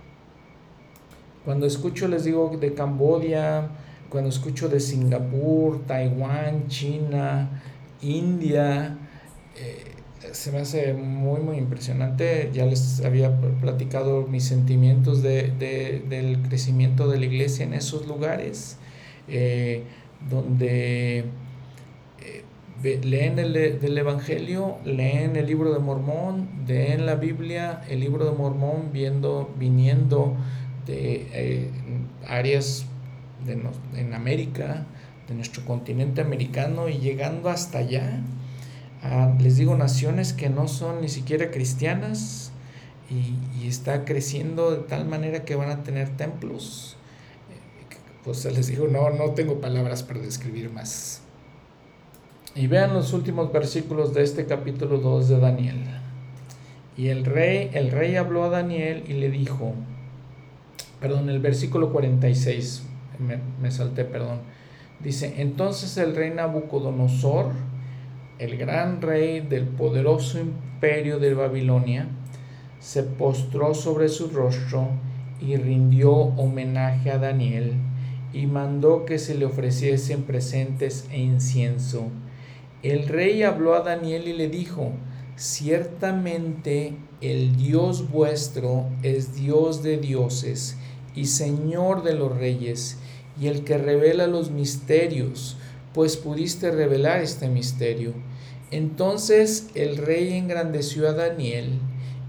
Cuando escucho, les digo, de Cambodia, cuando escucho de Singapur, Taiwán, China, India, eh, se me hace muy, muy impresionante. Ya les había platicado mis sentimientos de, de, del crecimiento de la iglesia en esos lugares, eh, donde leen el del Evangelio, leen el libro de Mormón, leen la Biblia, el libro de Mormón, viendo, viniendo de eh, áreas de, en América, de nuestro continente americano y llegando hasta allá, a, les digo, naciones que no son ni siquiera cristianas y, y está creciendo de tal manera que van a tener templos. Eh, pues les digo, no, no tengo palabras para describir más. Y vean los últimos versículos de este capítulo 2 de Daniel. Y el rey, el rey habló a Daniel y le dijo, perdón, el versículo 46, me, me salté, perdón. Dice, entonces el rey Nabucodonosor, el gran rey del poderoso imperio de Babilonia, se postró sobre su rostro y rindió homenaje a Daniel y mandó que se le ofreciesen presentes e incienso el rey habló a Daniel y le dijo, ciertamente el Dios vuestro es Dios de dioses y Señor de los reyes, y el que revela los misterios, pues pudiste revelar este misterio. Entonces el rey engrandeció a Daniel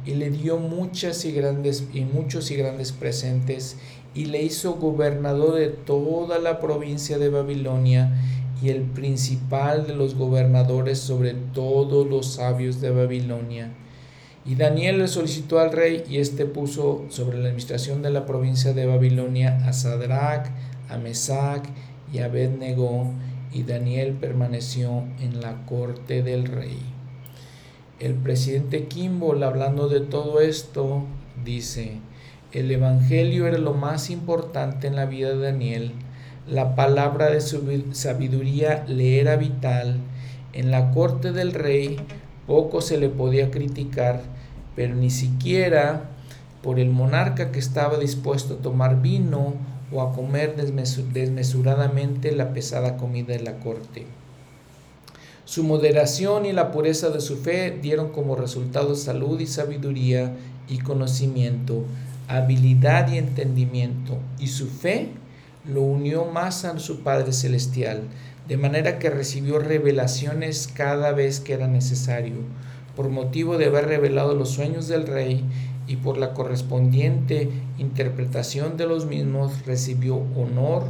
y le dio muchas y grandes y muchos y grandes presentes y le hizo gobernador de toda la provincia de Babilonia y el principal de los gobernadores sobre todos los sabios de Babilonia. Y Daniel le solicitó al rey y éste puso sobre la administración de la provincia de Babilonia a Sadrach, a Mesac y a Abednego, y Daniel permaneció en la corte del rey. El presidente Kimball, hablando de todo esto, dice, el Evangelio era lo más importante en la vida de Daniel. La palabra de su sabiduría le era vital. En la corte del rey poco se le podía criticar, pero ni siquiera por el monarca que estaba dispuesto a tomar vino o a comer desmesuradamente la pesada comida de la corte. Su moderación y la pureza de su fe dieron como resultado salud y sabiduría y conocimiento, habilidad y entendimiento, y su fe lo unió más a su Padre Celestial, de manera que recibió revelaciones cada vez que era necesario, por motivo de haber revelado los sueños del rey y por la correspondiente interpretación de los mismos recibió honor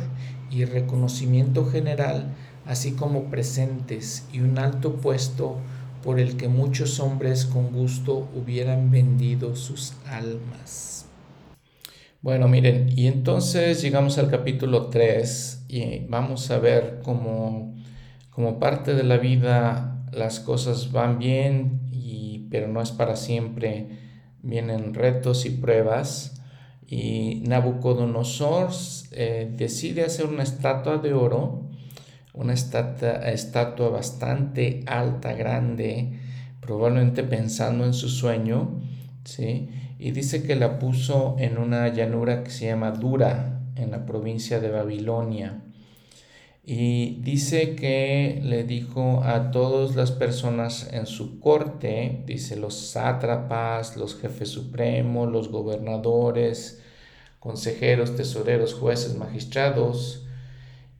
y reconocimiento general, así como presentes y un alto puesto por el que muchos hombres con gusto hubieran vendido sus almas. Bueno, miren, y entonces llegamos al capítulo 3 y vamos a ver cómo, como parte de la vida las cosas van bien, y, pero no es para siempre. Vienen retos y pruebas. Y Nabucodonosor eh, decide hacer una estatua de oro, una estatua, estatua bastante alta, grande, probablemente pensando en su sueño, ¿sí? Y dice que la puso en una llanura que se llama Dura, en la provincia de Babilonia. Y dice que le dijo a todas las personas en su corte, dice los sátrapas, los jefes supremos, los gobernadores, consejeros, tesoreros, jueces, magistrados,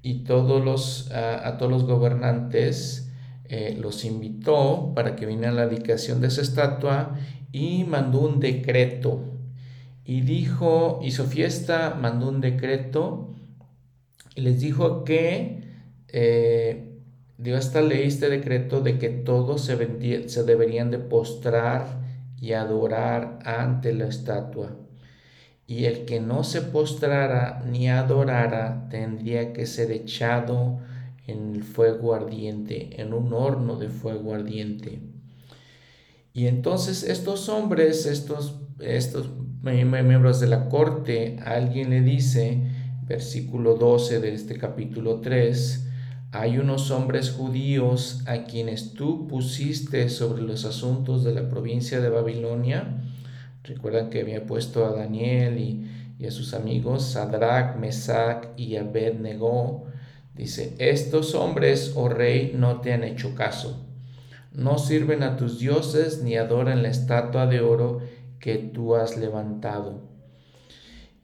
y todos los, a, todos los gobernantes eh, los invitó para que vinieran a la dedicación de esa estatua y mandó un decreto. Y dijo, hizo fiesta, mandó un decreto y les dijo que eh, dio esta ley, este decreto de que todos se, se deberían de postrar y adorar ante la estatua. Y el que no se postrara ni adorara tendría que ser echado en el fuego ardiente, en un horno de fuego ardiente. Y entonces estos hombres, estos, estos miembros de la corte, alguien le dice, versículo 12 de este capítulo 3, hay unos hombres judíos a quienes tú pusiste sobre los asuntos de la provincia de Babilonia. Recuerdan que había puesto a Daniel y, y a sus amigos, Sadrach, Mesach y Abednego. Dice, estos hombres, oh rey, no te han hecho caso no sirven a tus dioses ni adoran la estatua de oro que tú has levantado.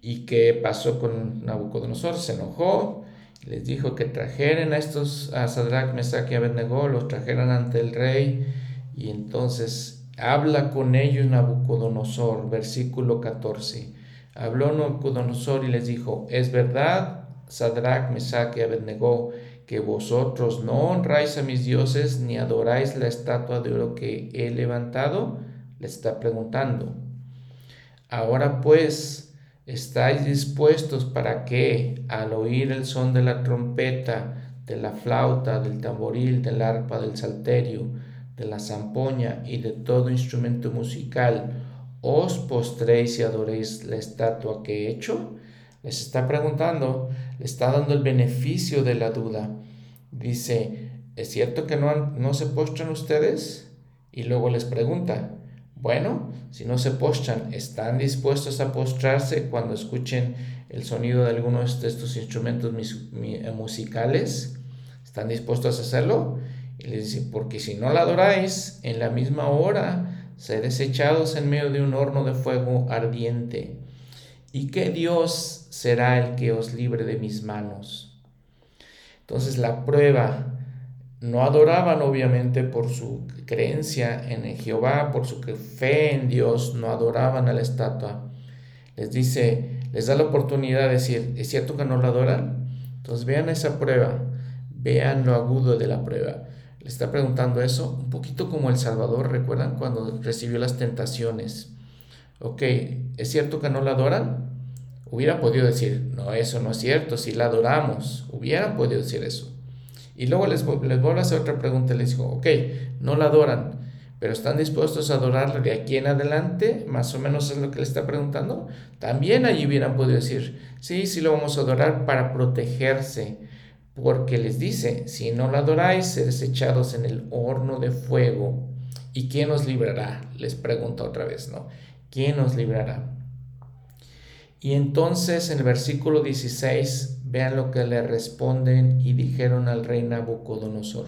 ¿Y qué pasó con Nabucodonosor? Se enojó, les dijo que trajeran a estos, a Sadrach, Mesach y Abednego, los trajeran ante el rey, y entonces habla con ellos Nabucodonosor, versículo 14. Habló Nabucodonosor y les dijo, es verdad, Sadrach, Mesach y Abednego, que vosotros no honráis a mis dioses ni adoráis la estatua de oro que he levantado? Le está preguntando. Ahora pues, ¿estáis dispuestos para que, al oír el son de la trompeta, de la flauta, del tamboril, del arpa, del salterio, de la zampoña y de todo instrumento musical, os postréis y adoréis la estatua que he hecho? Les está preguntando, le está dando el beneficio de la duda. Dice, ¿es cierto que no, no se postran ustedes? Y luego les pregunta, bueno, si no se postran, ¿están dispuestos a postrarse cuando escuchen el sonido de algunos de estos instrumentos eh, musicales? ¿Están dispuestos a hacerlo? Y les dice, porque si no la adoráis, en la misma hora seréis echados en medio de un horno de fuego ardiente. ¿Y qué Dios será el que os libre de mis manos? Entonces la prueba, no adoraban obviamente por su creencia en Jehová, por su fe en Dios, no adoraban a la estatua. Les dice, les da la oportunidad de decir, ¿es cierto que no la adoran? Entonces vean esa prueba, vean lo agudo de la prueba. Le está preguntando eso, un poquito como El Salvador, ¿recuerdan cuando recibió las tentaciones? Ok, ¿es cierto que no la adoran? Hubiera podido decir, no, eso no es cierto, si la adoramos, hubieran podido decir eso. Y luego les, les vuelvo a hacer otra pregunta, les digo, ok, no la adoran, pero están dispuestos a adorarle de aquí en adelante, más o menos es lo que le está preguntando. También allí hubieran podido decir, sí, sí lo vamos a adorar para protegerse, porque les dice, si no la adoráis, seréis echados en el horno de fuego. ¿Y quién os librará? Les pregunta otra vez, ¿no? ¿Quién nos librará? Y entonces en el versículo 16, vean lo que le responden y dijeron al rey Nabucodonosor.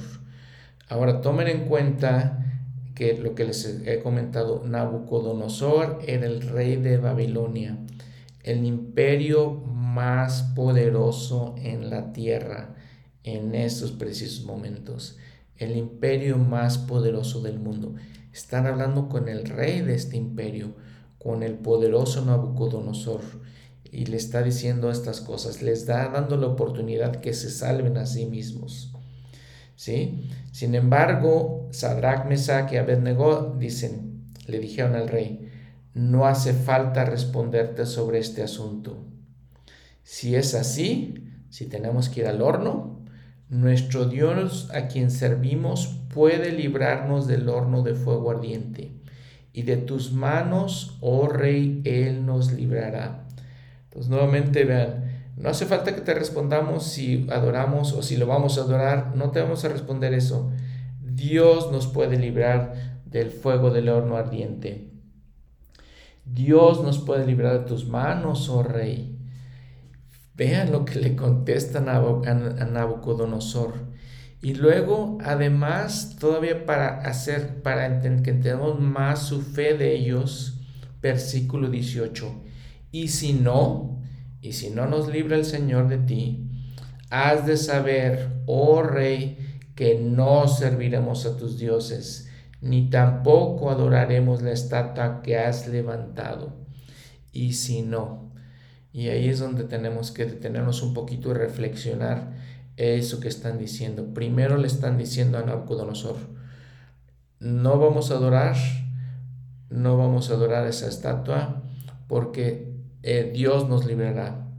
Ahora tomen en cuenta que lo que les he comentado, Nabucodonosor era el rey de Babilonia, el imperio más poderoso en la tierra en estos precisos momentos, el imperio más poderoso del mundo. Están hablando con el rey de este imperio con el poderoso Nabucodonosor y le está diciendo estas cosas, les da dando la oportunidad que se salven a sí mismos. ¿Sí? Sin embargo, Sadrach, Mesach y Abednego dicen, le dijeron al rey, no hace falta responderte sobre este asunto. Si es así, si tenemos que ir al horno, nuestro Dios a quien servimos puede librarnos del horno de fuego ardiente y de tus manos, oh rey, Él nos librará. Entonces nuevamente vean, no hace falta que te respondamos si adoramos o si lo vamos a adorar, no te vamos a responder eso. Dios nos puede librar del fuego del horno ardiente. Dios nos puede librar de tus manos, oh rey. Vean lo que le contestan a Nabucodonosor. Y luego, además, todavía para hacer, para que entendamos más su fe de ellos, versículo 18. Y si no, y si no nos libra el Señor de ti, has de saber, oh rey, que no serviremos a tus dioses, ni tampoco adoraremos la estatua que has levantado. Y si no, y ahí es donde tenemos que detenernos un poquito y reflexionar eso que están diciendo. Primero le están diciendo a Nabucodonosor, no vamos a adorar, no vamos a adorar esa estatua porque eh, Dios nos librará.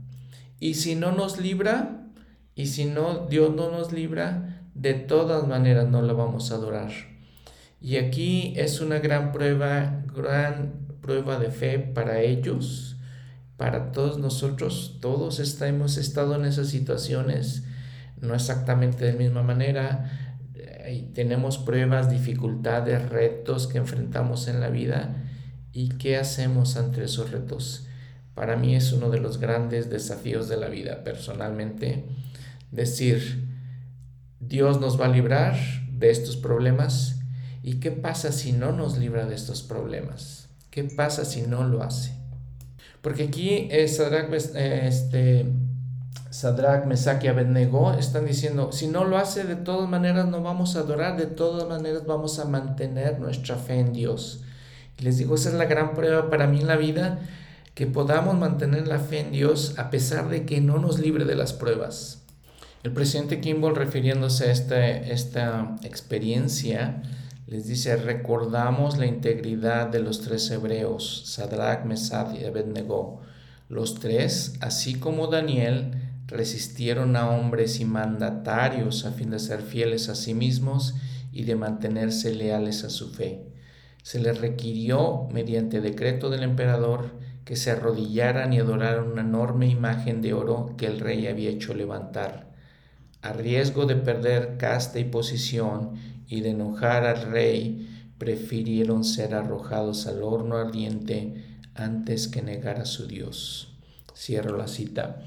Y si no nos libra, y si no, Dios no nos libra, de todas maneras no la vamos a adorar. Y aquí es una gran prueba, gran prueba de fe para ellos, para todos nosotros. Todos hemos estado en esas situaciones no exactamente de la misma manera. tenemos pruebas, dificultades, retos que enfrentamos en la vida y qué hacemos ante esos retos. Para mí es uno de los grandes desafíos de la vida personalmente. Decir, Dios nos va a librar de estos problemas y qué pasa si no nos libra de estos problemas. ¿Qué pasa si no lo hace? Porque aquí es eh, este, Sadrach, Mesach y Abednego están diciendo, si no lo hace, de todas maneras no vamos a adorar, de todas maneras vamos a mantener nuestra fe en Dios. Y les digo, esa es la gran prueba para mí en la vida, que podamos mantener la fe en Dios a pesar de que no nos libre de las pruebas. El presidente Kimball, refiriéndose a esta, esta experiencia, les dice, recordamos la integridad de los tres hebreos, Sadrach, Mesach y Abednego. Los tres, así como Daniel, resistieron a hombres y mandatarios a fin de ser fieles a sí mismos y de mantenerse leales a su fe. Se les requirió, mediante decreto del emperador, que se arrodillaran y adoraran una enorme imagen de oro que el rey había hecho levantar. A riesgo de perder casta y posición y de enojar al rey, prefirieron ser arrojados al horno ardiente antes que negar a su Dios. Cierro la cita.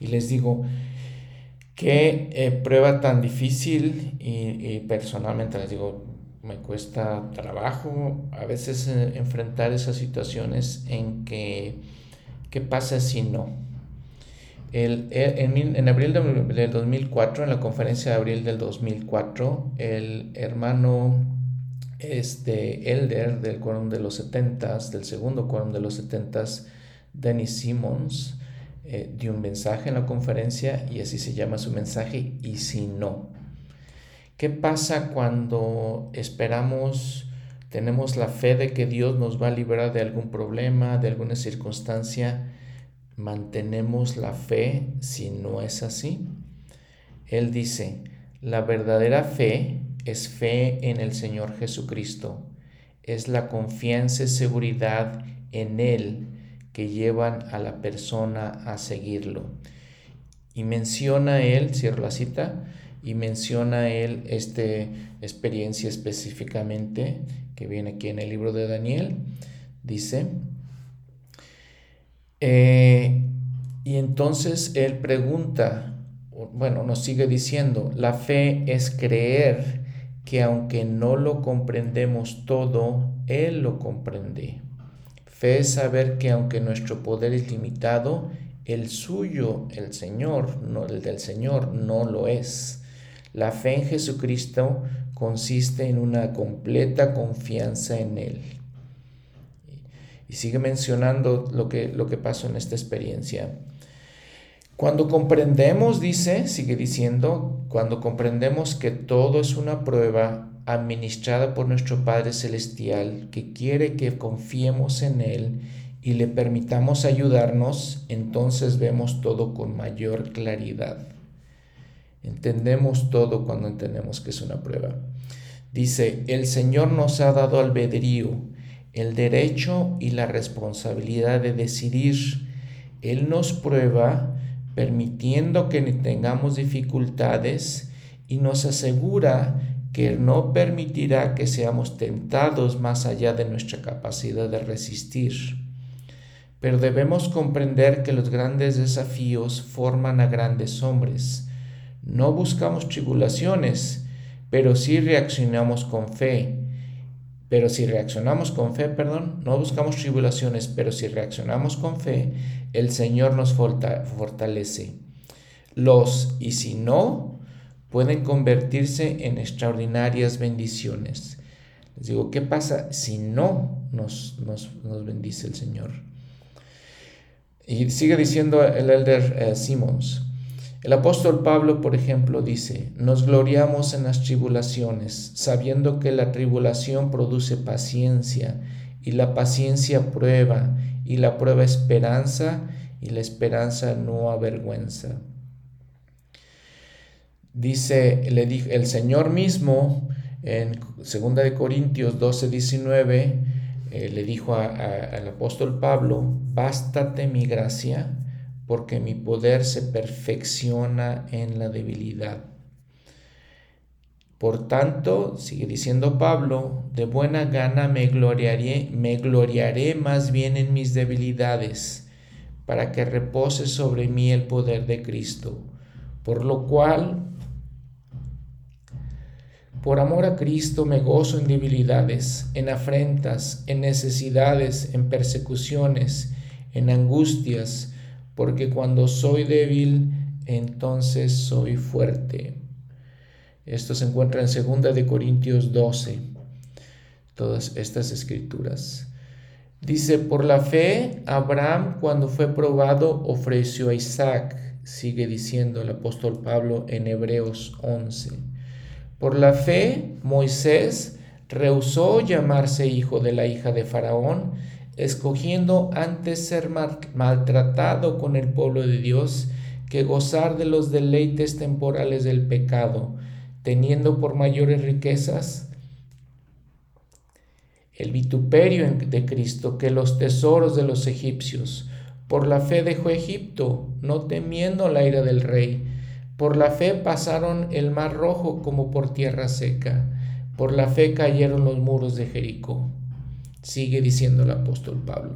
Y les digo, qué eh, prueba tan difícil y, personalmente les digo, me cuesta trabajo a veces eh, enfrentar esas situaciones en que, ¿qué pasa si no? El, en, abril del 2004, en la conferencia de abril del 2004, el hermano este, Elder del quórum de los 70 del segundo quórum de los 70 Dennis Simmons, eh, dio un mensaje en la conferencia y así se llama su mensaje, y si no. ¿Qué pasa cuando esperamos, tenemos la fe de que Dios nos va a liberar de algún problema, de alguna circunstancia? ¿Mantenemos la fe si no es así? Él dice, la verdadera fe es fe en el Señor Jesucristo, es la confianza y seguridad en Él que llevan a la persona a seguirlo. Y menciona Él, cierro la cita, y menciona Él esta experiencia específicamente que viene aquí en el libro de Daniel. Dice, eh, y entonces Él pregunta, bueno, nos sigue diciendo, la fe es creer que aunque no lo comprendemos todo, Él lo comprende. Fe es saber que aunque nuestro poder es limitado, el suyo, el Señor, no, el del Señor, no lo es. La fe en Jesucristo consiste en una completa confianza en Él. Y sigue mencionando lo que, lo que pasó en esta experiencia. Cuando comprendemos, dice, sigue diciendo, cuando comprendemos que todo es una prueba administrada por nuestro Padre Celestial, que quiere que confiemos en Él y le permitamos ayudarnos, entonces vemos todo con mayor claridad. Entendemos todo cuando entendemos que es una prueba. Dice, el Señor nos ha dado albedrío, el derecho y la responsabilidad de decidir. Él nos prueba permitiendo que tengamos dificultades y nos asegura que no permitirá que seamos tentados más allá de nuestra capacidad de resistir. Pero debemos comprender que los grandes desafíos forman a grandes hombres. No buscamos tribulaciones, pero sí reaccionamos con fe pero si reaccionamos con fe, perdón, no buscamos tribulaciones, pero si reaccionamos con fe, el Señor nos fortalece. Los y si no, pueden convertirse en extraordinarias bendiciones. Les digo, ¿qué pasa si no nos, nos, bendice el Señor? Y sigue diciendo el elder uh, Simmons, el apóstol Pablo, por ejemplo, dice, nos gloriamos en las tribulaciones, sabiendo que la tribulación produce paciencia, y la paciencia prueba, y la prueba esperanza, y la esperanza no avergüenza. Dice le el Señor mismo en 2 Corintios 12, 19, eh, le dijo al apóstol Pablo, bástate mi gracia porque mi poder se perfecciona en la debilidad. Por tanto, sigue diciendo Pablo, de buena gana me gloriaré, me gloriaré más bien en mis debilidades, para que repose sobre mí el poder de Cristo. Por lo cual, por amor a Cristo me gozo en debilidades, en afrentas, en necesidades, en persecuciones, en angustias, porque cuando soy débil, entonces soy fuerte. Esto se encuentra en 2 de Corintios 12, todas estas escrituras. Dice, por la fe, Abraham cuando fue probado ofreció a Isaac, sigue diciendo el apóstol Pablo en Hebreos 11. Por la fe, Moisés rehusó llamarse hijo de la hija de Faraón, escogiendo antes ser maltratado con el pueblo de Dios que gozar de los deleites temporales del pecado, teniendo por mayores riquezas el vituperio de Cristo que los tesoros de los egipcios. Por la fe dejó Egipto, no temiendo la ira del rey. Por la fe pasaron el mar rojo como por tierra seca. Por la fe cayeron los muros de Jericó sigue diciendo el apóstol Pablo.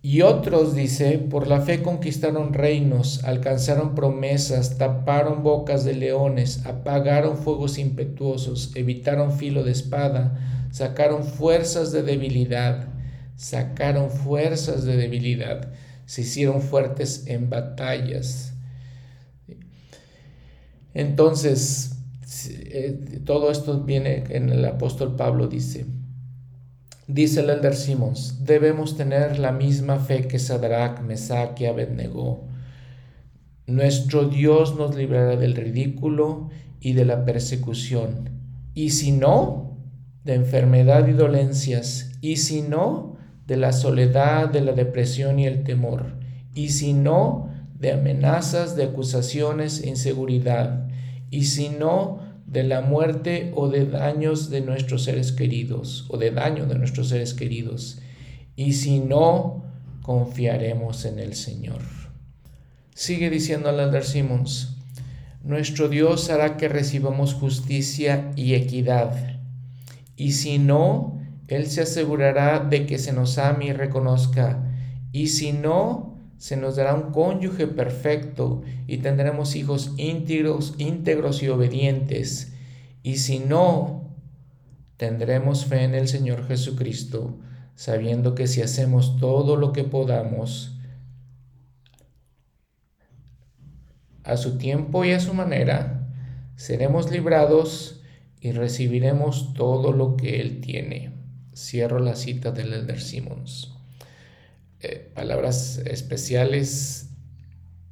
Y otros, dice, por la fe conquistaron reinos, alcanzaron promesas, taparon bocas de leones, apagaron fuegos impetuosos, evitaron filo de espada, sacaron fuerzas de debilidad, sacaron fuerzas de debilidad, se hicieron fuertes en batallas. Entonces, eh, todo esto viene en el apóstol Pablo dice, dice el elder Simons, debemos tener la misma fe que Sadrach, Mesach y Abednego. Nuestro Dios nos librará del ridículo y de la persecución. Y si no, de enfermedad y dolencias. Y si no, de la soledad, de la depresión y el temor. Y si no, de amenazas, de acusaciones e inseguridad. Y si no, de la muerte o de daños de nuestros seres queridos, o de daño de nuestros seres queridos. Y si no, confiaremos en el Señor. Sigue diciendo Alder Simmons, nuestro Dios hará que recibamos justicia y equidad. Y si no, Él se asegurará de que se nos ame y reconozca. Y si no, se nos dará un cónyuge perfecto y tendremos hijos íntegros, íntegros y obedientes. Y si no, tendremos fe en el Señor Jesucristo, sabiendo que si hacemos todo lo que podamos, a su tiempo y a su manera, seremos librados y recibiremos todo lo que Él tiene. Cierro la cita del Elder Simmons. Eh, palabras especiales,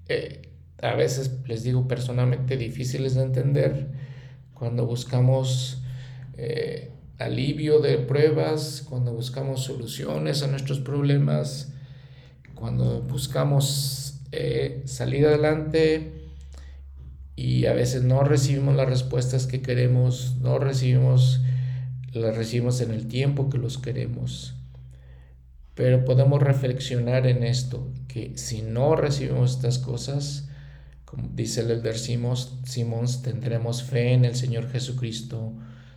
eh, a veces les digo personalmente difíciles de entender cuando buscamos eh, alivio de pruebas, cuando buscamos soluciones a nuestros problemas, cuando buscamos salir adelante y a veces no recibimos las respuestas que queremos, no recibimos, las recibimos en el tiempo que los queremos. Pero podemos reflexionar en esto, que si no recibimos estas cosas, como dice el elder Simons, tendremos fe en el Señor Jesucristo,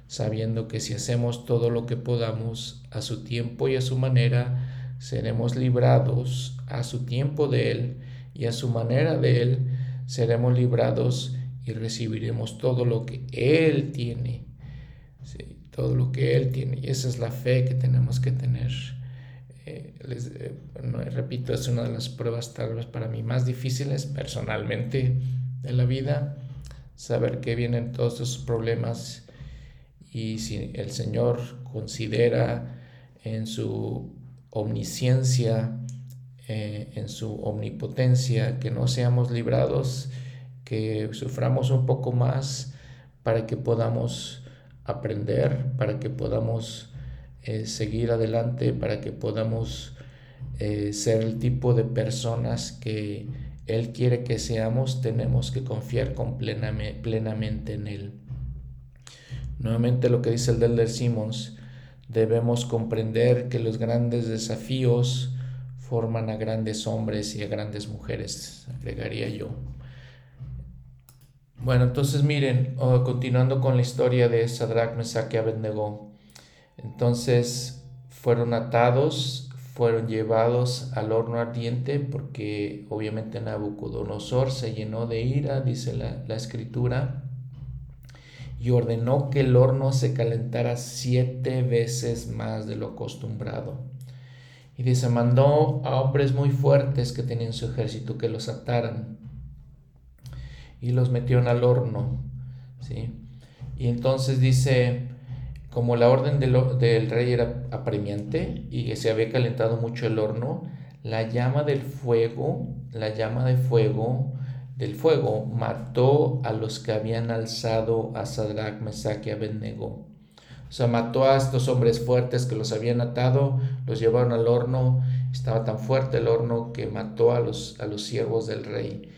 sabiendo que si hacemos todo lo que podamos a su tiempo y a su manera, seremos librados a su tiempo de Él y a su manera de Él seremos librados y recibiremos todo lo que Él tiene. todo lo que Él tiene. Y esa es la fe que tenemos que tener. Eh, les, eh, repito, es una de las pruebas tal vez para mí más difíciles personalmente de la vida, saber que vienen todos esos problemas y si el Señor considera en su omnisciencia, eh, en su omnipotencia, que no seamos librados, que suframos un poco más para que podamos aprender, para que podamos eh, seguir adelante, para que podamos eh, ser el tipo de personas que Él quiere que seamos, tenemos que confiar con plenamente en Él. Nuevamente lo que dice el Delder Simons, debemos comprender que los grandes desafíos forman a grandes hombres y a grandes mujeres, agregaría yo. Bueno, entonces miren, oh, continuando con la historia de Sadrach, Mesach y Abednego. Entonces fueron atados, fueron llevados al horno ardiente porque obviamente Nabucodonosor se llenó de ira, dice la, la escritura, y ordenó que el horno se calentara siete veces más de lo acostumbrado. Y dice, mandó a hombres muy fuertes que tenían su ejército que los ataran y los metieron al horno. ¿sí? Y entonces dice, como la orden del, rey era apremiante y que se había calentado mucho el horno, la llama del fuego, la llama de fuego, del fuego mató a los que habían alzado a Sadrach, Mesach y Abednego. O sea, mató a estos hombres fuertes que los habían atado, los llevaron al horno. Estaba tan fuerte el horno que mató a los, a los siervos del rey.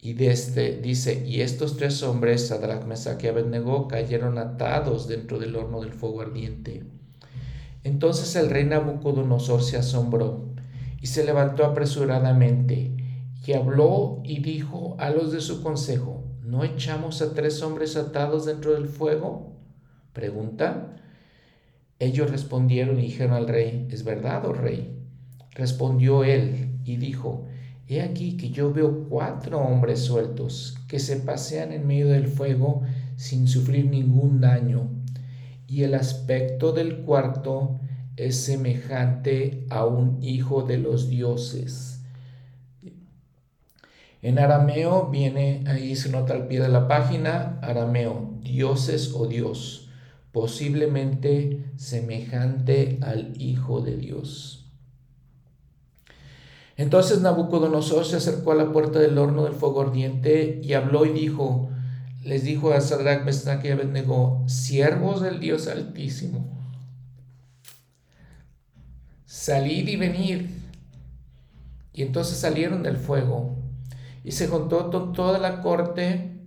Y de este, dice, y estos tres hombres, Sadrach, Mesach y Abednego, cayeron atados dentro del horno del fuego ardiente. Entonces el rey Nabucodonosor se asombró y se levantó apresuradamente y habló y dijo a los de su consejo, ¿no echamos a tres hombres atados dentro del fuego? Pregunta. Ellos respondieron y dijeron al rey, ¿es verdad, oh rey? Respondió él y dijo, He aquí que yo veo cuatro hombres sueltos que se pasean en medio del fuego sin sufrir ningún daño, y el aspecto del cuarto es semejante a un hijo de los dioses. En arameo viene, ahí se nota al pie de la página, arameo, dioses o Dios, posiblemente semejante al Hijo de Dios. Entonces Nabucodonosor se acercó a la puerta del horno del fuego ardiente y habló y dijo, les dijo a Sadrach, Mesach y Abednego, siervos del Dios Altísimo, salid y venid. Y entonces salieron del fuego y se juntó toda la corte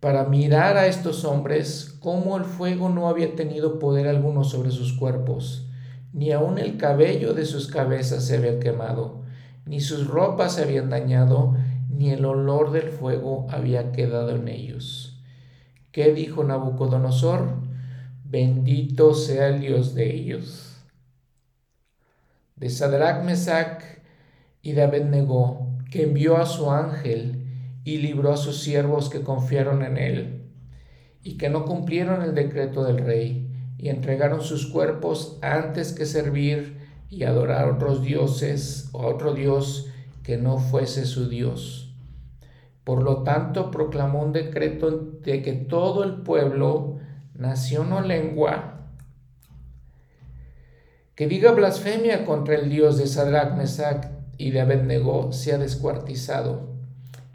para mirar a estos hombres cómo el fuego no había tenido poder alguno sobre sus cuerpos ni aun el cabello de sus cabezas se había quemado, ni sus ropas se habían dañado, ni el olor del fuego había quedado en ellos. ¿Qué dijo Nabucodonosor? Bendito sea el Dios de ellos. De Sadrach, Mesach y de Abednego, que envió a su ángel y libró a sus siervos que confiaron en él, y que no cumplieron el decreto del rey y entregaron sus cuerpos antes que servir y adorar a otros dioses o a otro Dios que no fuese su Dios. Por lo tanto, proclamó un decreto de que todo el pueblo, nación o lengua, que diga blasfemia contra el Dios de Sadrach, Mesach y de Abednego sea descuartizado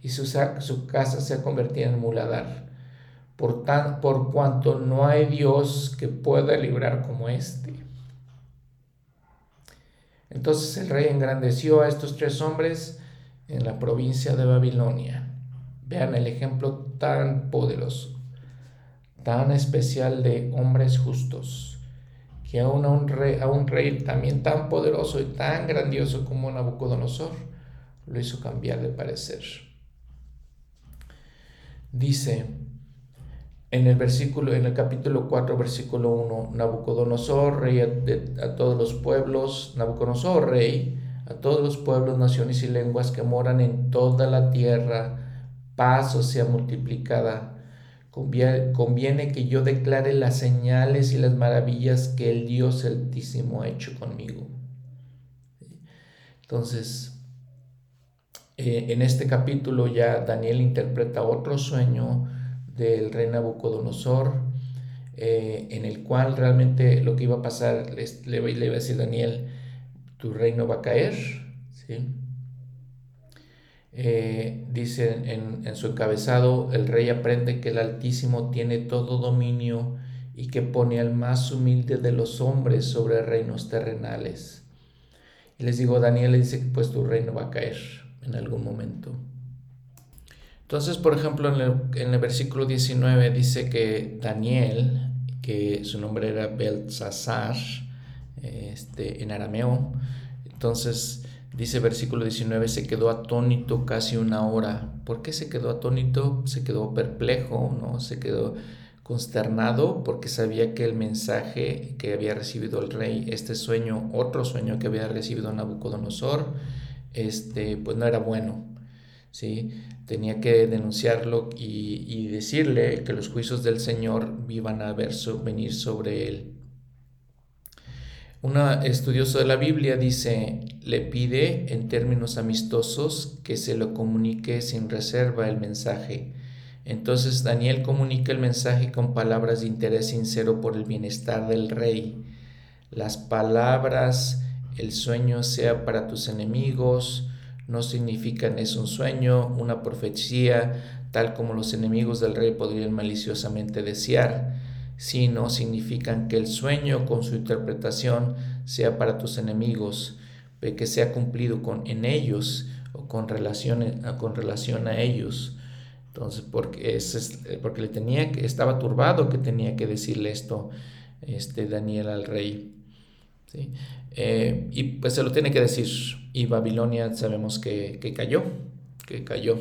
y su, su casa sea convertida en muladar por, por cuanto no hay Dios que pueda librar como éste. Entonces el rey engrandeció a estos tres hombres en la provincia de Babilonia. Vean el ejemplo tan poderoso, tan especial de hombres justos, que aún a un rey, a un rey también tan poderoso y tan grandioso como Nabucodonosor lo hizo cambiar de parecer. Dice, en el versículo, en el capítulo 4, versículo 1, Nabucodonosor, rey a, todos los pueblos, Nabucodonosor, rey a todos los pueblos, naciones y lenguas que moran en toda la tierra, paz o sea multiplicada. Conviene, conviene que yo declare las señales y las maravillas que el Dios Altísimo ha hecho conmigo. Entonces, eh, en este capítulo ya Daniel interpreta otro sueño del rey Nabucodonosor, eh, en el cual realmente lo que iba a pasar, le, le, iba a decir Daniel, tu reino va a caer, ¿sí? Eh, dice en, en, su encabezado, el rey aprende que el Altísimo tiene todo dominio y que pone al más humilde de los hombres sobre reinos terrenales. Y les digo, Daniel le dice, pues tu reino va a caer en algún momento. Entonces, por ejemplo, en el, versículo 19 dice que Daniel, que su nombre era Beltzazar, este, en arameo, entonces dice versículo 19, se quedó atónito casi una hora. ¿Por qué se quedó atónito? Se quedó perplejo, ¿no? Se quedó consternado porque sabía que el mensaje que había recibido el rey, este sueño, otro sueño que había recibido Nabucodonosor, este, pues no era bueno. ¿sí? Tenía que denunciarlo y, decirle que los juicios del Señor iban a ver, venir sobre él. Un estudioso de la Biblia dice, le pide en términos amistosos que se lo comunique sin reserva el mensaje. Entonces Daniel comunica el mensaje con palabras de interés sincero por el bienestar del rey. Las palabras, el sueño sea para tus enemigos, no significan es un sueño, una profecía, tal como los enemigos del rey podrían maliciosamente desear, sino significan que el sueño con su interpretación sea para tus enemigos, que sea cumplido con, en ellos o con relación, con relación a ellos. Entonces, porque, es, porque le tenía estaba turbado que tenía que decirle esto este, Daniel al rey. ¿sí? Eh, y pues se lo tiene que decir. Y Babilonia sabemos que, cayó, que cayó.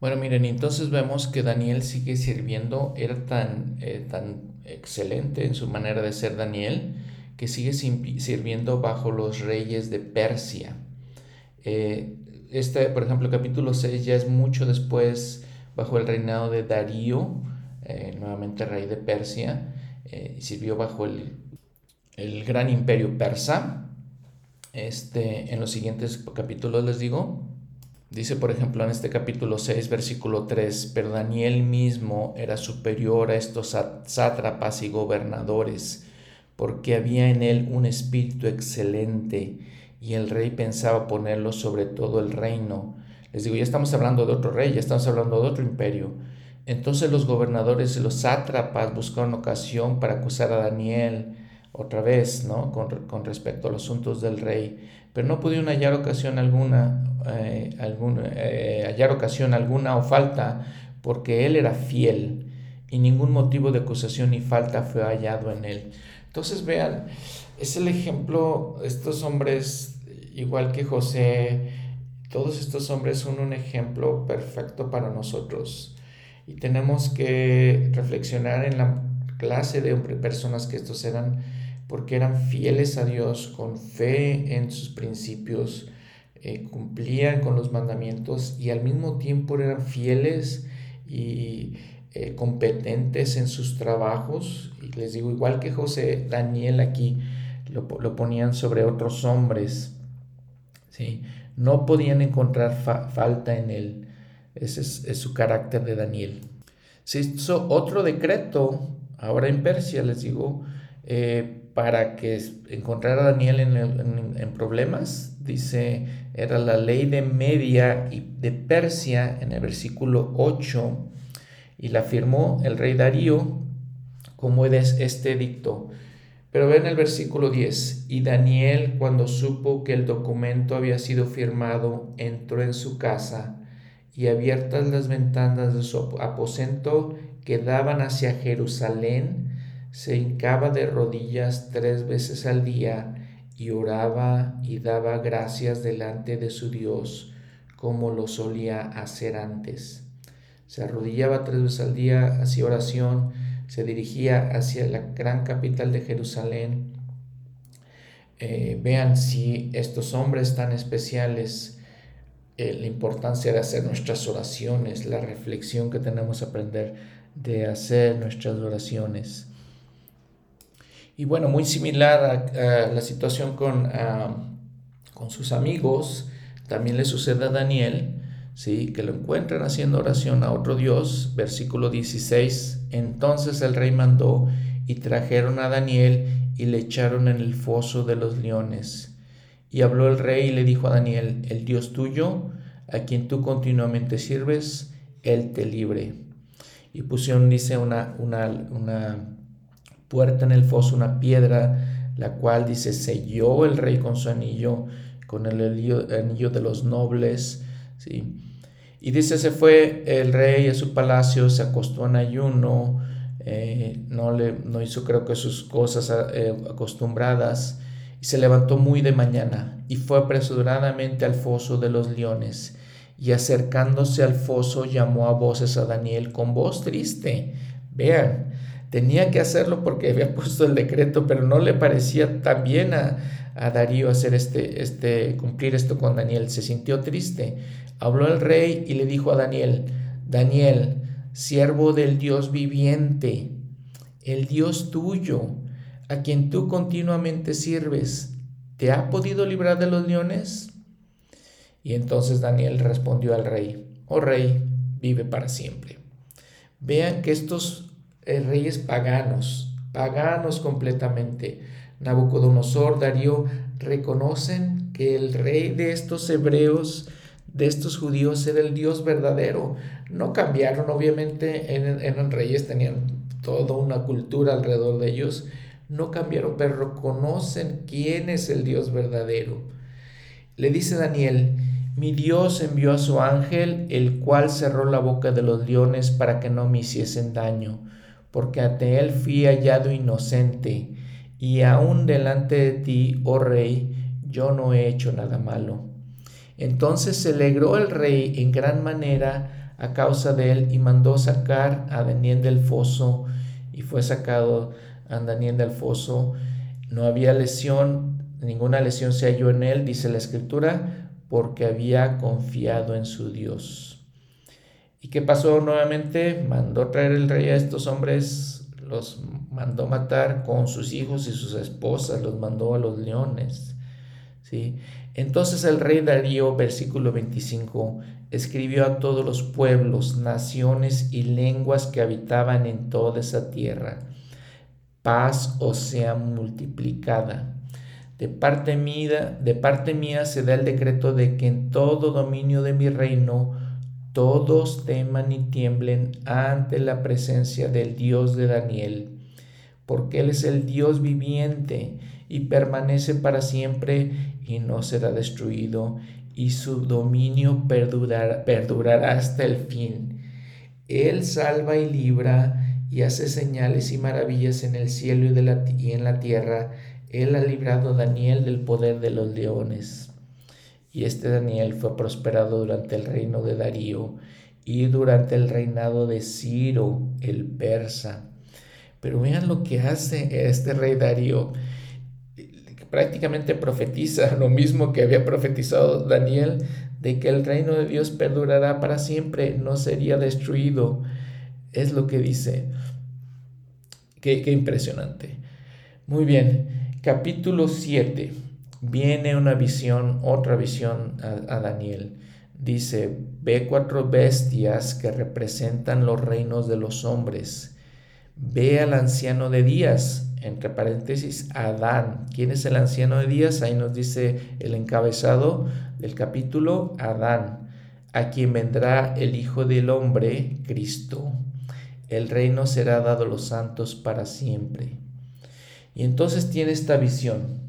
Bueno, miren, entonces vemos que Daniel sigue sirviendo, era tan, eh, tan excelente en su manera de ser Daniel, que sigue sirviendo bajo los reyes de Persia. Eh, este, por ejemplo, capítulo 6 ya es mucho después, bajo el reinado de Darío, nuevamente rey de Persia, sirvió bajo el el gran imperio persa. Este, en los siguientes capítulos les digo, Dice, por ejemplo, en este capítulo 6, versículo 3, pero Daniel mismo era superior a estos sátrapas y gobernadores, porque había en él un espíritu excelente, y el rey pensaba ponerlo sobre todo el reino. Les digo, ya estamos hablando de otro rey, ya estamos hablando de otro imperio. Entonces los gobernadores y los sátrapas buscaron ocasión para acusar a Daniel otra vez, ¿no? Con, con respecto a los asuntos del rey, pero no pudieron hallar ocasión alguna eh, eh, hallar ocasión alguna o falta, porque él era fiel y ningún motivo de acusación ni falta fue hallado en él. Entonces vean, es el ejemplo, estos hombres, igual que José, todos estos hombres son un ejemplo perfecto para nosotros y tenemos que reflexionar en la clase de personas que estos eran porque eran fieles a Dios con fe en sus principios eh, cumplían con los mandamientos y al mismo tiempo eran fieles y eh, competentes en sus trabajos. Y les digo, igual que José, Daniel aquí lo, ponían sobre otros hombres. ¿sí? No podían encontrar falta en él. Ese es, su carácter de Daniel. Se hizo otro decreto, ahora en Persia, les digo, eh, para que encontrara a Daniel en, problemas, dice, era la ley de Media y de Persia en el versículo 8, y la firmó el rey Darío como es este edicto. Pero ven el versículo 10, y Daniel cuando supo que el documento había sido firmado, entró en su casa, y abiertas las ventanas de su aposento que daban hacia Jerusalén, se hincaba de rodillas tres veces al día y oraba y daba gracias delante de su Dios como lo solía hacer antes. Se arrodillaba tres veces al día, hacía oración, se dirigía hacia la gran capital de Jerusalén. Eh, vean si estos hombres tan especiales, eh, la importancia de hacer nuestras oraciones, la reflexión que tenemos que aprender de hacer nuestras oraciones. Y bueno, muy similar a, la situación con, con sus amigos, también le sucede a Daniel, ¿sí? que lo encuentran haciendo oración a otro Dios, versículo 16. Entonces el rey mandó y trajeron a Daniel y le echaron en el foso de los leones. Y habló el rey y le dijo a Daniel, el Dios tuyo, a quien tú continuamente sirves, él te libre. Y pusieron, dice, una, una, una puerta en el foso una piedra, la cual dice, selló el rey con su anillo, con el anillo, de los nobles, ¿sí? Y dice, se fue el rey a su palacio, se acostó en ayuno, eh, no, le, no hizo creo que sus cosas eh, acostumbradas, y se levantó muy de mañana, y fue apresuradamente al foso de los leones, y acercándose al foso llamó a voces a Daniel con voz triste. Vean, tenía que hacerlo porque había puesto el decreto, pero no le parecía tan bien a, Darío hacer este, este, cumplir esto con Daniel. Se sintió triste. Habló el rey y le dijo a Daniel, Daniel, siervo del Dios viviente, el Dios tuyo, a quien tú continuamente sirves, ¿te ha podido librar de los leones? Y entonces Daniel respondió al rey, oh rey, vive para siempre. Vean que estos eh, reyes paganos, paganos completamente. Nabucodonosor, Darío, reconocen que el rey de estos hebreos, de estos judíos, era el Dios verdadero. No cambiaron, obviamente eran reyes, tenían toda una cultura alrededor de ellos. No cambiaron, pero reconocen quién es el Dios verdadero. Le dice Daniel, mi Dios envió a su ángel, el cual cerró la boca de los leones para que no me hiciesen daño porque ante él fui hallado inocente, y aún delante de ti, oh rey, yo no he hecho nada malo. Entonces se alegró el rey en gran manera a causa de él y mandó sacar a Daniel del foso, y fue sacado a Daniel del foso. No había lesión, ninguna lesión se halló en él, dice la escritura, porque había confiado en su Dios. ¿Y qué pasó nuevamente? Mandó traer el rey a estos hombres, los mandó matar con sus hijos y sus esposas, los mandó a los leones. ¿sí? Entonces el rey Darío, versículo 25, escribió a todos los pueblos, naciones y lenguas que habitaban en toda esa tierra. Paz os sea multiplicada. De parte, mía, de parte mía se da el decreto de que en todo dominio de mi reino todos teman y tiemblen ante la presencia del Dios de Daniel, porque Él es el Dios viviente y permanece para siempre y no será destruido, y su dominio perdurará hasta el fin. Él salva y libra y hace señales y maravillas en el cielo y, y en la tierra. Él ha librado a Daniel del poder de los leones. Y este Daniel fue prosperado durante el reino de Darío y durante el reinado de Ciro el persa. Pero vean lo que hace este rey Darío prácticamente profetiza lo mismo que había profetizado Daniel, de que el reino de Dios perdurará para siempre, no sería destruido. Es lo que dice. Qué, impresionante. Muy bien, capítulo 7. Viene una visión, otra visión a, Daniel. Dice, ve cuatro bestias que representan los reinos de los hombres. Ve al anciano de días entre paréntesis, Adán. ¿Quién es el anciano de días? Ahí nos dice el encabezado del capítulo, Adán, a quien vendrá el Hijo del Hombre, Cristo. El reino será dado a los santos para siempre. Y entonces tiene esta visión.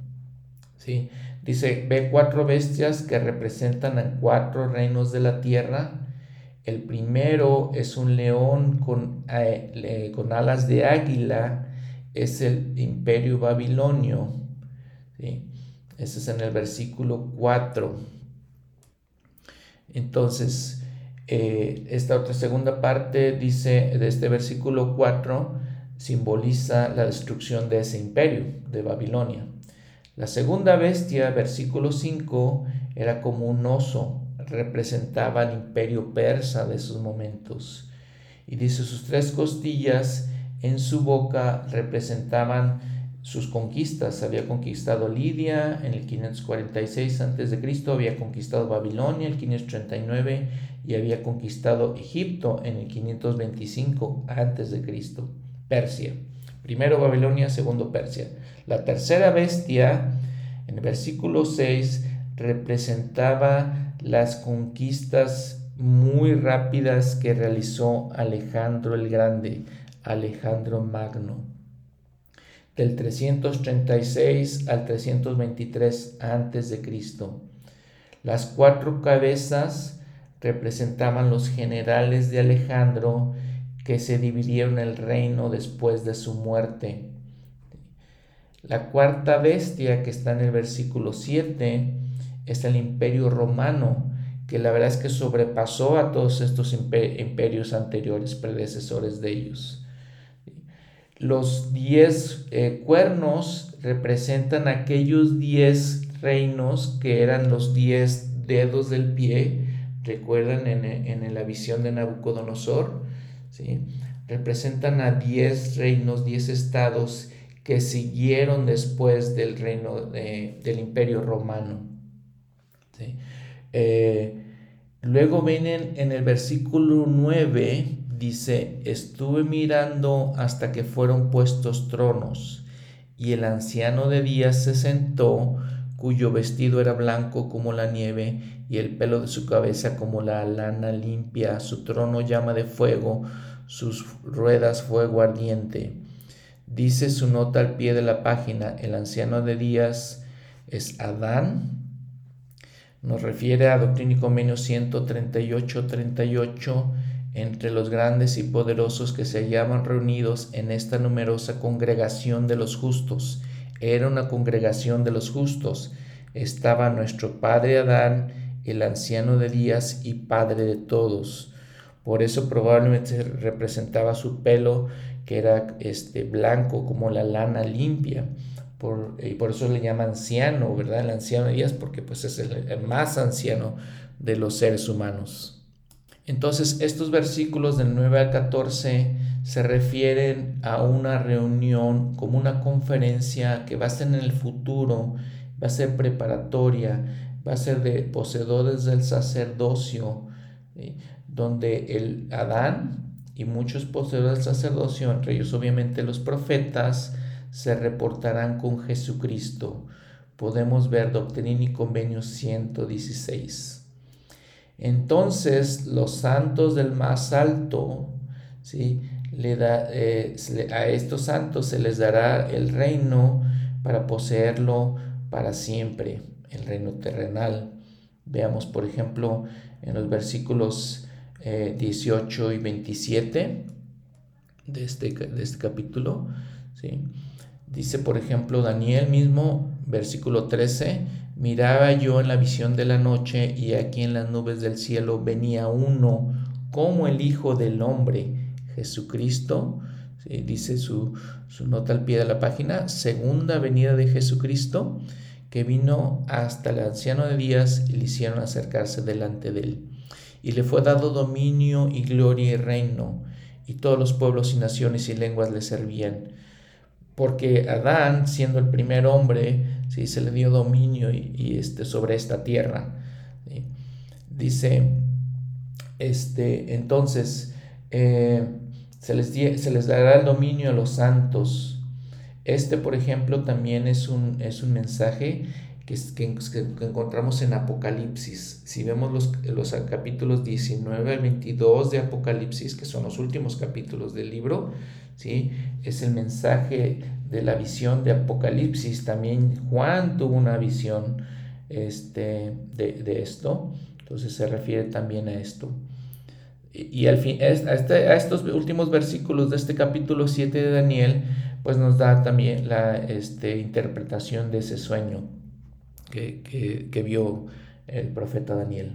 ¿Sí? Dice, ve cuatro bestias que representan a cuatro reinos de la tierra. El primero es un león con, eh, con alas de águila es el imperio babilonio. ¿sí? Ese es en el versículo 4. Entonces, eh, esta otra segunda parte dice de este versículo 4 simboliza la destrucción de ese imperio de Babilonia. La segunda bestia, versículo 5, era como un oso, representaba el imperio persa de esos momentos. Y dice sus tres costillas en su boca representaban sus conquistas. Había conquistado Lidia en el 546 a.C., había conquistado Babilonia en el 539 y había conquistado Egipto en el 525 a.C., Persia. Primero Babilonia, segundo Persia. La tercera bestia, en el versículo 6, representaba las conquistas muy rápidas que realizó Alejandro el Grande Alejandro Magno. Del 336 al 323 a.C. Las cuatro cabezas representaban los generales de Alejandro que se dividieron el reino después de su muerte. La cuarta bestia que está en el versículo 7 es el imperio romano, que la verdad es que sobrepasó a todos estos imperios anteriores, predecesores de ellos. Los diez eh, cuernos representan aquellos diez reinos que eran los diez dedos del pie. Recuerdan en, la visión de Nabucodonosor, ¿sí? representan a diez reinos, diez estados que siguieron después del reino del imperio romano. Eh, luego vienen en el versículo 9 dice, estuve mirando hasta que fueron puestos tronos, y el anciano de días se sentó, cuyo vestido era blanco como la nieve, y el pelo de su cabeza como la lana limpia, su trono llama de fuego, sus ruedas fuego ardiente. Dice su nota al pie de la página, el anciano de días es Adán, nos refiere a Doctrina y Convenio 138-38, entre los grandes y poderosos que se hallaban reunidos en esta numerosa congregación de los justos. Era una congregación de los justos. Estaba nuestro padre Adán, el anciano de días y padre de todos. Por eso probablemente representaba su pelo que era este blanco como la lana limpia. Por, y por eso le llama anciano, ¿verdad? El anciano de días porque pues es el más anciano de los seres humanos. Entonces, estos versículos del 9 al 14 se refieren a una reunión como una conferencia que va a ser en el futuro va a ser preparatoria, va a ser de poseedores del sacerdocio, donde el Adán y muchos poseedores del sacerdocio, entre ellos obviamente los profetas, se reportarán con Jesucristo. Podemos ver Doctrina y Convenio 116. Entonces los santos del más alto, ¿sí? Le da, eh, a estos santos se les dará el reino para poseerlo para siempre, el reino terrenal. Veamos, por ejemplo, en los versículos 18 eh, y 27 de este, de este capítulo. ¿sí? Dice, por ejemplo, Daniel mismo, versículo 13, miraba yo en la visión de la noche y aquí en las nubes del cielo venía uno como el Hijo del Hombre, Jesucristo. Dice su, su nota al pie de la página, segunda venida de Jesucristo, que vino hasta el anciano de días y le hicieron acercarse delante de él y le fue dado dominio y gloria y reino, y todos los pueblos y naciones y lenguas le servían. Porque Adán, siendo el primer hombre, ¿sí? se le dio dominio y, este, sobre esta tierra. Dice, este, entonces, eh, se, les se les dará el dominio a los santos. Este, por ejemplo, también es un, es un mensaje que, que, encontramos en Apocalipsis. Si vemos los, los capítulos 19 al 22 de Apocalipsis, que son los últimos capítulos del libro, ¿sí? es el mensaje de la visión de Apocalipsis. También Juan tuvo una visión este, de, de esto, entonces se refiere también a esto. Y, al fin, a, este, a estos últimos versículos de este capítulo 7 de Daniel, pues nos da también la este, interpretación de ese sueño que, vio el profeta Daniel.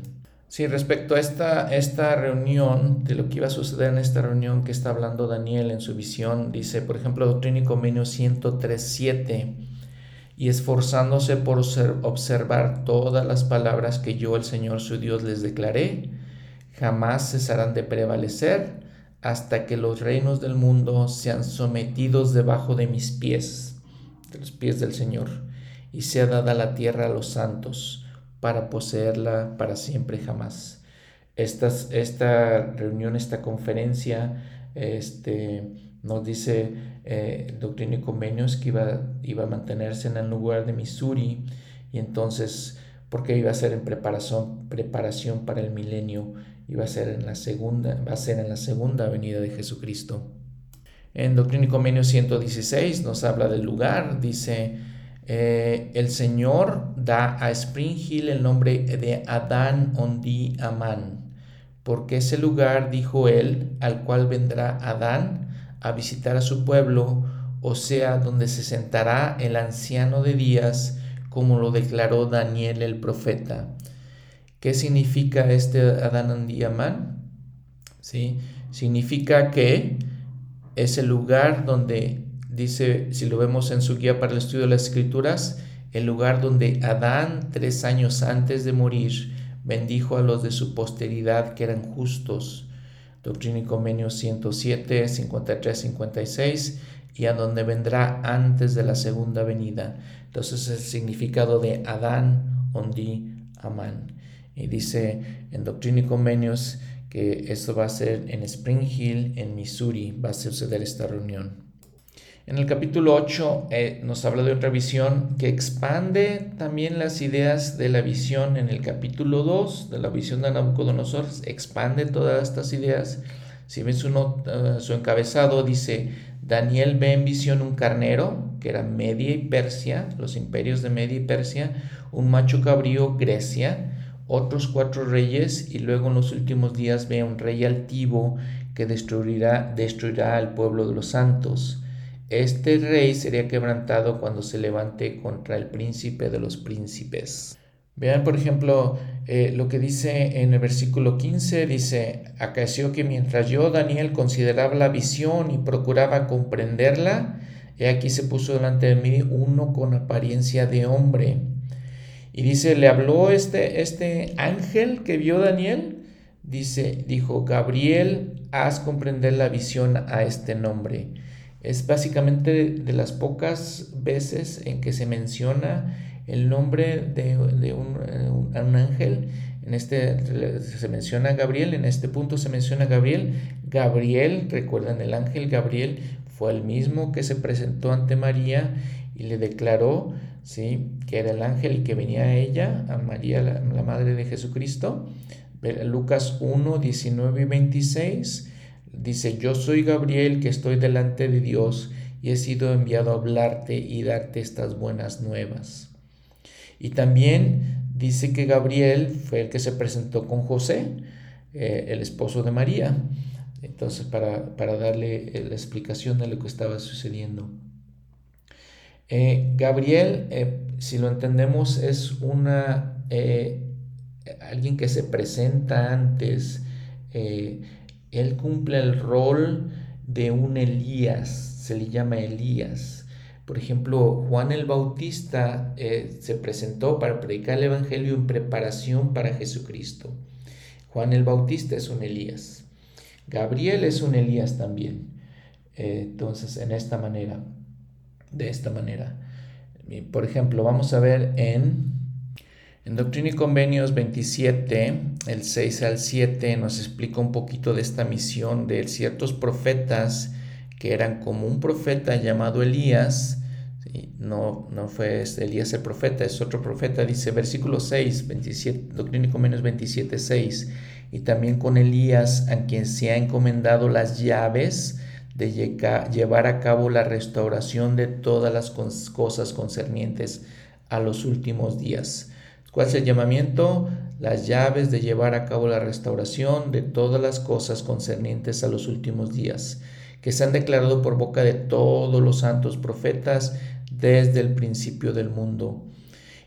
Sí, respecto a esta, esta reunión, de lo que iba a suceder en esta reunión que está hablando Daniel en su visión, dice, por ejemplo, Doctrina y Convenio 103.7, y esforzándose por observar todas las palabras que yo, el Señor su Dios, les declaré, jamás cesarán de prevalecer hasta que los reinos del mundo sean sometidos debajo de mis pies, de los pies del Señor y sea dada la tierra a los santos para poseerla para siempre jamás. esta reunión, esta conferencia, este, nos dice eh, Doctrina y Convenios que iba, iba a mantenerse en el lugar de Missouri y entonces, porque iba a ser en preparación, preparación para el milenio, iba a ser en la segunda, va a ser en la segunda venida de Jesucristo. En Doctrina y Convenios 116 nos habla del lugar, dice eh, el Señor da a Spring Hill el nombre de Adán Ondi Amán, porque ese lugar, dijo él, al cual vendrá Adán a visitar a su pueblo, o sea, donde se sentará el anciano de días, como lo declaró Daniel el profeta. ¿Qué significa este Adán Ondi Amán? ¿Sí? Significa que es el lugar donde dice, si lo vemos en su guía para el estudio de las escrituras, el lugar donde Adán, tres años antes de morir, bendijo a los de su posteridad que eran justos. Doctrina y Convenio 107, 53, 56, y a donde vendrá antes de la segunda venida. Entonces el significado de Adán, Ondi, Amán. Y dice en Doctrina y Convenios que esto va a ser en Spring Hill, en Missouri, va a suceder esta reunión. En el capítulo 8 eh, nos habla de otra visión que expande también las ideas de la visión en el capítulo 2, de la visión de Nabucodonosor, expande todas estas ideas. Si ven su, eh, su encabezado, dice, Daniel ve en visión un carnero, que era Media y Persia, los imperios de Media y Persia, un macho cabrío, Grecia, otros cuatro reyes, y luego en los últimos días ve a un rey altivo que destruirá, destruirá al pueblo de los santos. Este rey sería quebrantado cuando se levante contra el príncipe de los príncipes. Vean, por ejemplo, eh, lo que dice en el versículo 15, dice, acaeció que mientras yo, Daniel, consideraba la visión y procuraba comprenderla, he aquí se puso delante de mí uno con apariencia de hombre. Y dice, le habló este, este ángel que vio Daniel, dice, dijo, Gabriel, haz comprender la visión a este nombre es básicamente de las pocas veces en que se menciona el nombre de, un, un, ángel. En este se menciona Gabriel, en este punto se menciona Gabriel. Gabriel, recuerdan, el ángel Gabriel fue el mismo que se presentó ante María y le declaró ¿sí? que era el ángel que venía a ella, a María, la, la madre de Jesucristo. Lucas 1, 19 y 26 dice, yo soy Gabriel que estoy delante de Dios y he sido enviado a hablarte y darte estas buenas nuevas. Y también dice que Gabriel fue el que se presentó con José, eh, el esposo de María. Entonces, para, darle eh, la explicación de lo que estaba sucediendo. Eh, Gabriel, si lo entendemos, es una alguien que se presenta antes. Él cumple el rol de un Elías, se le llama Elías. Por ejemplo, Juan el Bautista eh, se presentó para predicar el Evangelio en preparación para Jesucristo. Juan el Bautista es un Elías. Gabriel es un Elías también. Eh, entonces, en esta manera, de esta manera. Por ejemplo, vamos a ver en, en Doctrina y Convenios 27, el 6 al 7, nos explica un poquito de esta misión de ciertos profetas que eran como un profeta llamado Elías, no, no fue este Elías el profeta, es otro profeta, dice versículo 6, 27, doctrínico menos 27, 6, y también con Elías a quien se ha encomendado las llaves de llevar a cabo la restauración de todas las cosas concernientes a los últimos días. ¿Cuál es el llamamiento? Las llaves de llevar a cabo la restauración de todas las cosas concernientes a los últimos días que se han declarado por boca de todos los santos profetas desde el principio del mundo.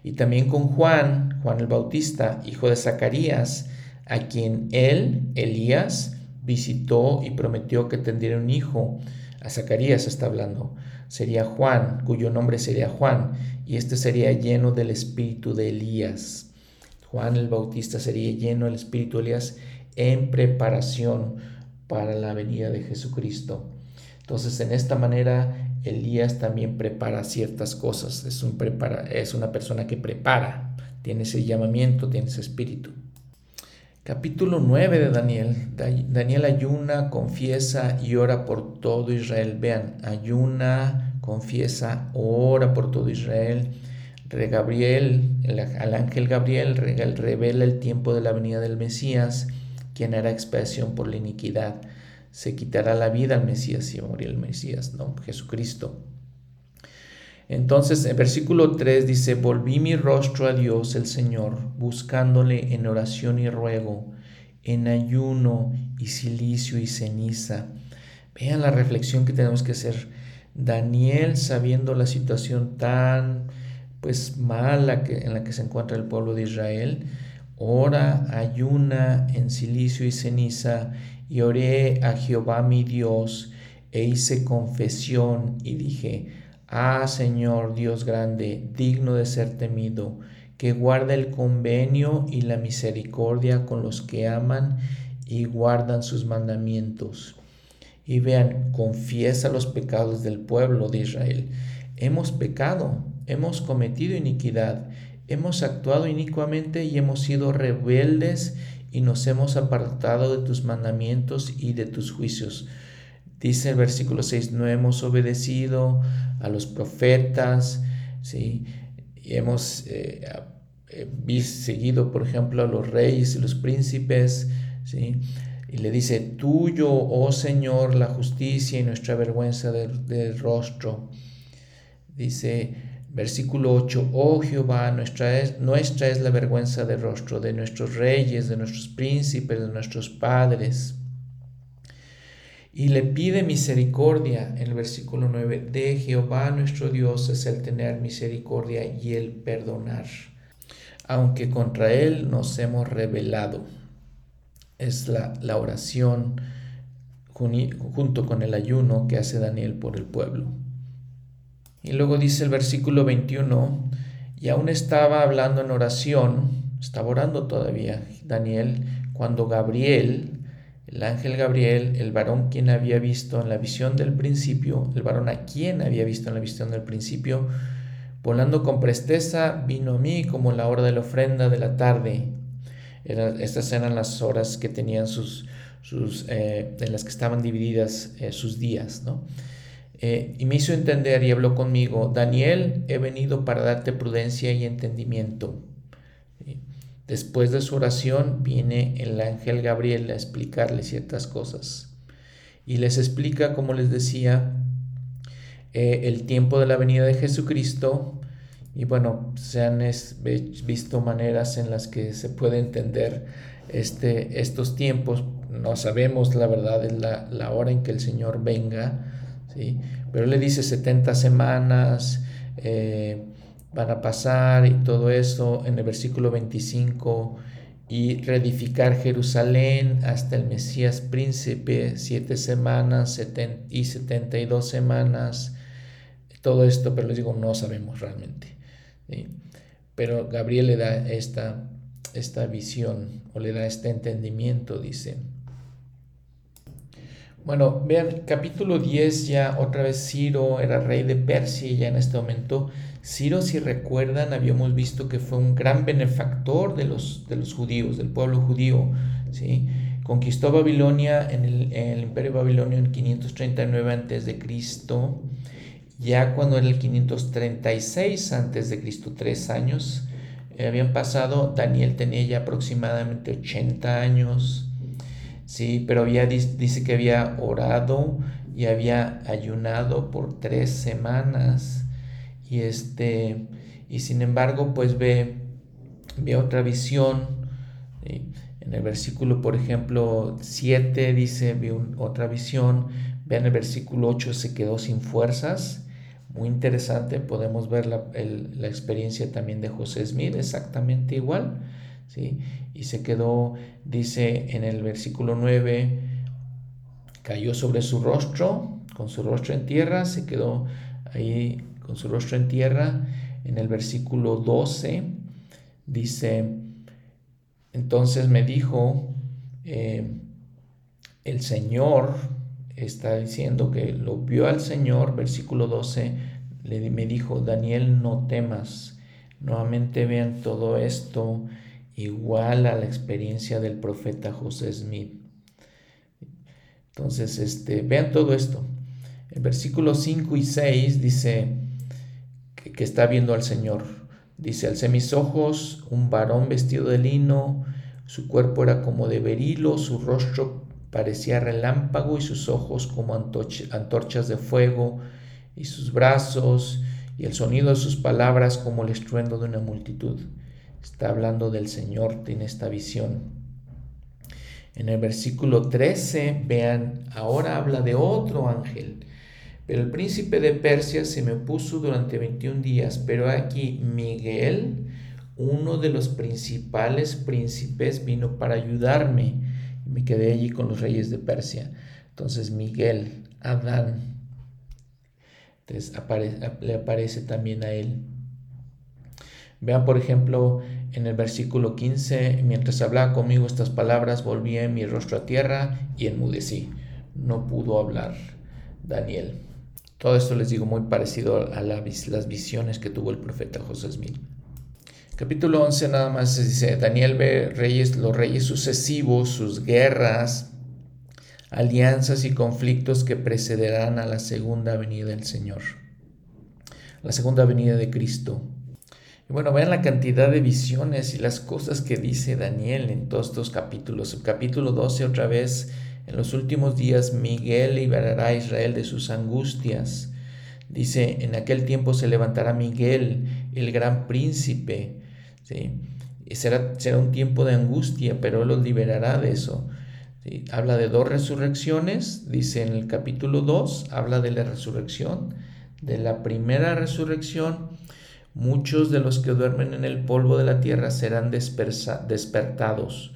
Y también con Juan, Juan el Bautista, hijo de Zacarías, a quien él, Elías, visitó y prometió que tendría un hijo. A Zacarías está hablando. Sería Juan, cuyo nombre sería Juan, y este sería lleno del espíritu de Elías. Juan el Bautista sería lleno del espíritu Elías en preparación para la venida de Jesucristo. Entonces, en esta manera, Elías también prepara ciertas cosas. Es, un prepara, es una persona que prepara, tiene ese llamamiento, tiene ese espíritu. Capítulo 9 de Daniel. Daniel ayuna, confiesa y ora por todo Israel. Vean, ayuna, confiesa, ora por todo Israel. Gabriel, al ángel Gabriel revela el tiempo de la venida del Mesías quien hará expiación por la iniquidad. Se quitará la vida al Mesías y morir el Mesías, ¿no? Jesucristo. Entonces, en versículo 3 dice, volví mi rostro a Dios el Señor, buscándole en oración y ruego, en ayuno y silicio y ceniza. Vean la reflexión que tenemos que hacer. Daniel, sabiendo la situación tan pues mala que, en la que se encuentra el pueblo de Israel, ora, ayuna en silicio y ceniza, y oré a Jehová mi Dios, e hice confesión y dije, Ah Señor Dios grande, digno de ser temido, que guarda el convenio y la misericordia con los que aman y guardan sus mandamientos. Y vean, confiesa los pecados del pueblo de Israel. Hemos pecado, hemos cometido iniquidad hemos actuado inicuamente y hemos sido rebeldes y nos hemos apartado de tus mandamientos y de tus juicios. Dice el versículo 6, no hemos obedecido a los profetas, ¿sí? y hemos eh, eh, seguido, por ejemplo, a los reyes y los príncipes, ¿sí? y le dice, tuyo, oh Señor, la justicia y nuestra vergüenza del rostro. Dice, Versículo 8, oh Jehová, nuestra es, nuestra es la vergüenza de rostro de nuestros reyes, de nuestros príncipes, de nuestros padres. Y le pide misericordia en el versículo 9, de Jehová nuestro Dios es el tener misericordia y el perdonar, aunque contra él nos hemos rebelado. Es la, la oración junto con el ayuno que hace Daniel por el pueblo. Y luego dice el versículo 21, y aún estaba hablando en oración, estaba orando todavía Daniel, cuando Gabriel, el ángel Gabriel, el varón quien había visto en la visión del principio, el varón a quien había visto en la visión del principio, Volando con presteza vino a mí como la hora de la ofrenda de la tarde. estas eran las horas que tenían sus, sus eh, en las que estaban divididas eh, sus días, ¿no? Eh, y me hizo entender y habló conmigo, Daniel, he venido para darte prudencia y entendimiento. Después de su oración viene el ángel Gabriel a explicarle ciertas cosas. Y les explica, como les decía, eh, el tiempo de la venida de Jesucristo. Y bueno, se han visto maneras en las que se puede entender este, estos tiempos. No sabemos la verdad, es la, la hora en que el Señor venga. ¿Sí? Pero le dice 70 semanas. Eh, van a pasar y todo eso en el versículo 25 y reedificar Jerusalén hasta el Mesías príncipe, siete semanas y setenta y dos semanas, todo esto, pero les digo, no sabemos realmente. Pero Gabriel le da esta, esta visión o le da este entendimiento, dice. Bueno, vean, capítulo 10 ya otra vez Ciro era rey de Persia ya en este momento Ciro, si recuerdan, habíamos visto que fue un gran benefactor de los, de los judíos, del pueblo judío. ¿sí? Conquistó Babilonia en el, imperio babilonio en 539 a.C. Ya cuando era el 536 a.C., tres años, eh, habían pasado, Daniel tenía ya aproximadamente 80 años, sí, pero había, dice que había orado y había ayunado por tres semanas. Y este y sin embargo pues ve, ve otra visión en el versículo por ejemplo 7 dice ve otra visión. Ve en el versículo 8 se quedó sin fuerzas. Muy interesante podemos ver la, la experiencia también de José Smith exactamente igual ¿sí? y se quedó dice en el versículo 9 cayó sobre su rostro con su rostro en tierra se quedó ahí con su rostro en tierra. En el versículo 12 dice, entonces me dijo, eh, el Señor está diciendo que lo vio al Señor, versículo 12, le, me dijo, Daniel, no temas. Nuevamente vean todo esto igual a la experiencia del profeta José Smith. Entonces, este, vean todo esto. El versículo 5 y 6 dice, que, está viendo al Señor. Dice, alcé mis ojos, un varón vestido de lino, su cuerpo era como de berilo, su rostro parecía relámpago y sus ojos como antorchas de fuego, y sus brazos y el sonido de sus palabras como el estruendo de una multitud. Está hablando del Señor, tiene esta visión. En el versículo 13, vean, ahora habla de otro ángel pero el príncipe de Persia se me opuso durante 21 días, pero aquí Miguel, uno de los principales príncipes, vino para ayudarme. Me quedé allí con los reyes de Persia. Entonces Miguel, Adán, entonces le aparece también a él. Vean, por ejemplo, en el versículo 15, mientras hablaba conmigo estas palabras, volví mi rostro a tierra y enmudecí. No pudo hablar Daniel. Todo esto les digo muy parecido a las visiones que tuvo el profeta José Smith. Capítulo 11 nada más dice, Daniel ve reyes, los reyes sucesivos, sus guerras, alianzas y conflictos que precederán a la segunda venida del Señor, la segunda venida de Cristo. Y bueno, vean la cantidad de visiones y las cosas que dice Daniel en todos estos capítulos. Capítulo 12 otra vez en los últimos días Miguel liberará a Israel de sus angustias. Dice, en aquel tiempo se levantará Miguel, el gran príncipe. ¿sí? será, será, un tiempo de angustia, pero Él los liberará de eso. Habla de dos resurrecciones, dice en el capítulo 2, habla de la resurrección. De la primera resurrección, muchos de los que duermen en el polvo de la tierra serán despertados,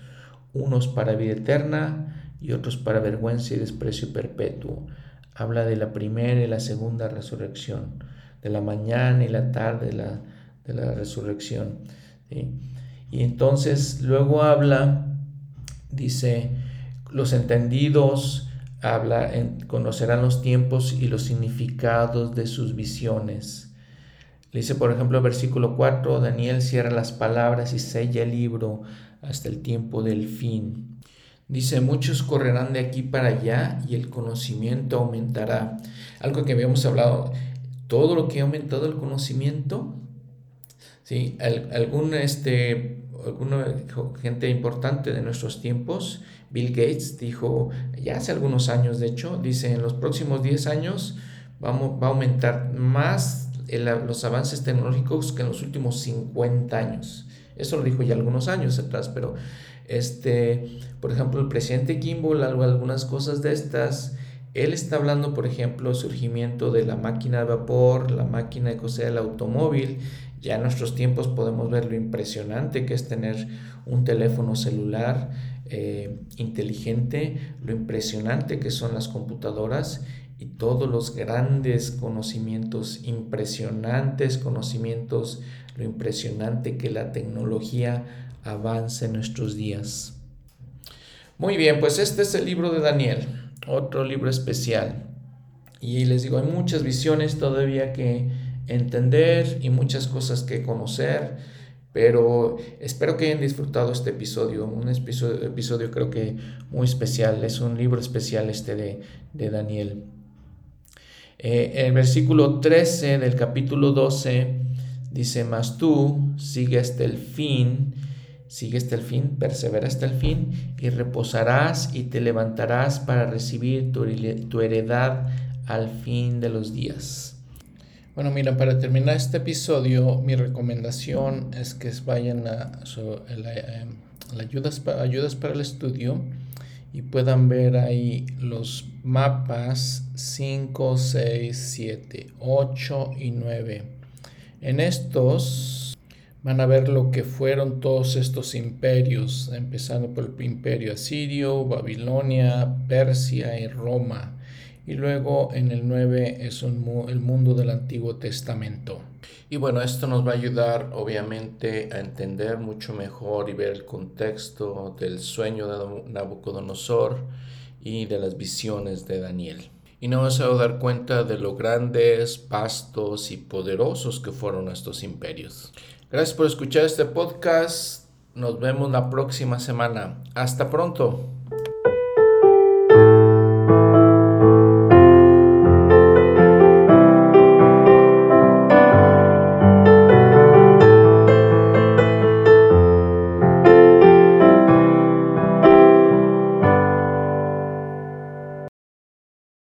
unos para vida eterna, y otros para vergüenza y desprecio perpetuo. Habla de la primera y la segunda resurrección, de la mañana y la tarde de la, de la resurrección. Y entonces luego habla, dice, los entendidos conocerán los tiempos y los significados de sus visiones. Dice, por ejemplo, versículo 4, Daniel cierra las palabras y sella el libro hasta el tiempo del fin. Dice, muchos correrán de aquí para allá y el conocimiento aumentará. Algo que habíamos hablado, todo lo que ha aumentado el conocimiento, ¿sí? algún, este, alguna gente importante de nuestros tiempos, Bill Gates, dijo, ya hace algunos años de hecho, dice, en los próximos 10 años vamos, va a aumentar más los avances tecnológicos que en los últimos 50 años. Eso lo dijo ya algunos años atrás, pero este, por ejemplo, el presidente Kimball, algunas cosas de estas, él está hablando, por ejemplo, surgimiento de la máquina de vapor, la máquina de coser el automóvil. Ya en nuestros tiempos podemos ver lo impresionante que es tener un teléfono celular eh, inteligente, lo impresionante que son las computadoras y todos los grandes conocimientos, impresionantes conocimientos, lo impresionante que la tecnología avanza en nuestros días. Muy bien, pues este es el libro de Daniel, otro libro especial. Y les digo, hay muchas visiones todavía que entender y muchas cosas que conocer, pero espero que hayan disfrutado este episodio, un episodio, episodio creo que muy especial, es un libro especial este de, de Daniel. Eh, el versículo 13 del capítulo 12 dice, mas tú sigue hasta el fin, sigue hasta el fin, persevera hasta el fin y reposarás y te levantarás para recibir tu, tu heredad al fin de los días. Bueno, mira, para terminar este episodio, mi recomendación es que vayan a, la, em, ayudas, ayudas para el estudio y puedan ver ahí los mapas 5, 6, 7, 8 y 9. En estos van a ver lo que fueron todos estos imperios, empezando por el imperio asirio, Babilonia, Persia y Roma. Y luego en el 9 es el mundo del Antiguo Testamento. Y bueno, esto nos va a ayudar obviamente a entender mucho mejor y ver el contexto del sueño de Nabucodonosor y de las visiones de Daniel. Y nos vamos a dar cuenta de lo grandes, vastos y poderosos que fueron estos imperios. Gracias por escuchar este podcast. Nos vemos la próxima semana. Hasta pronto.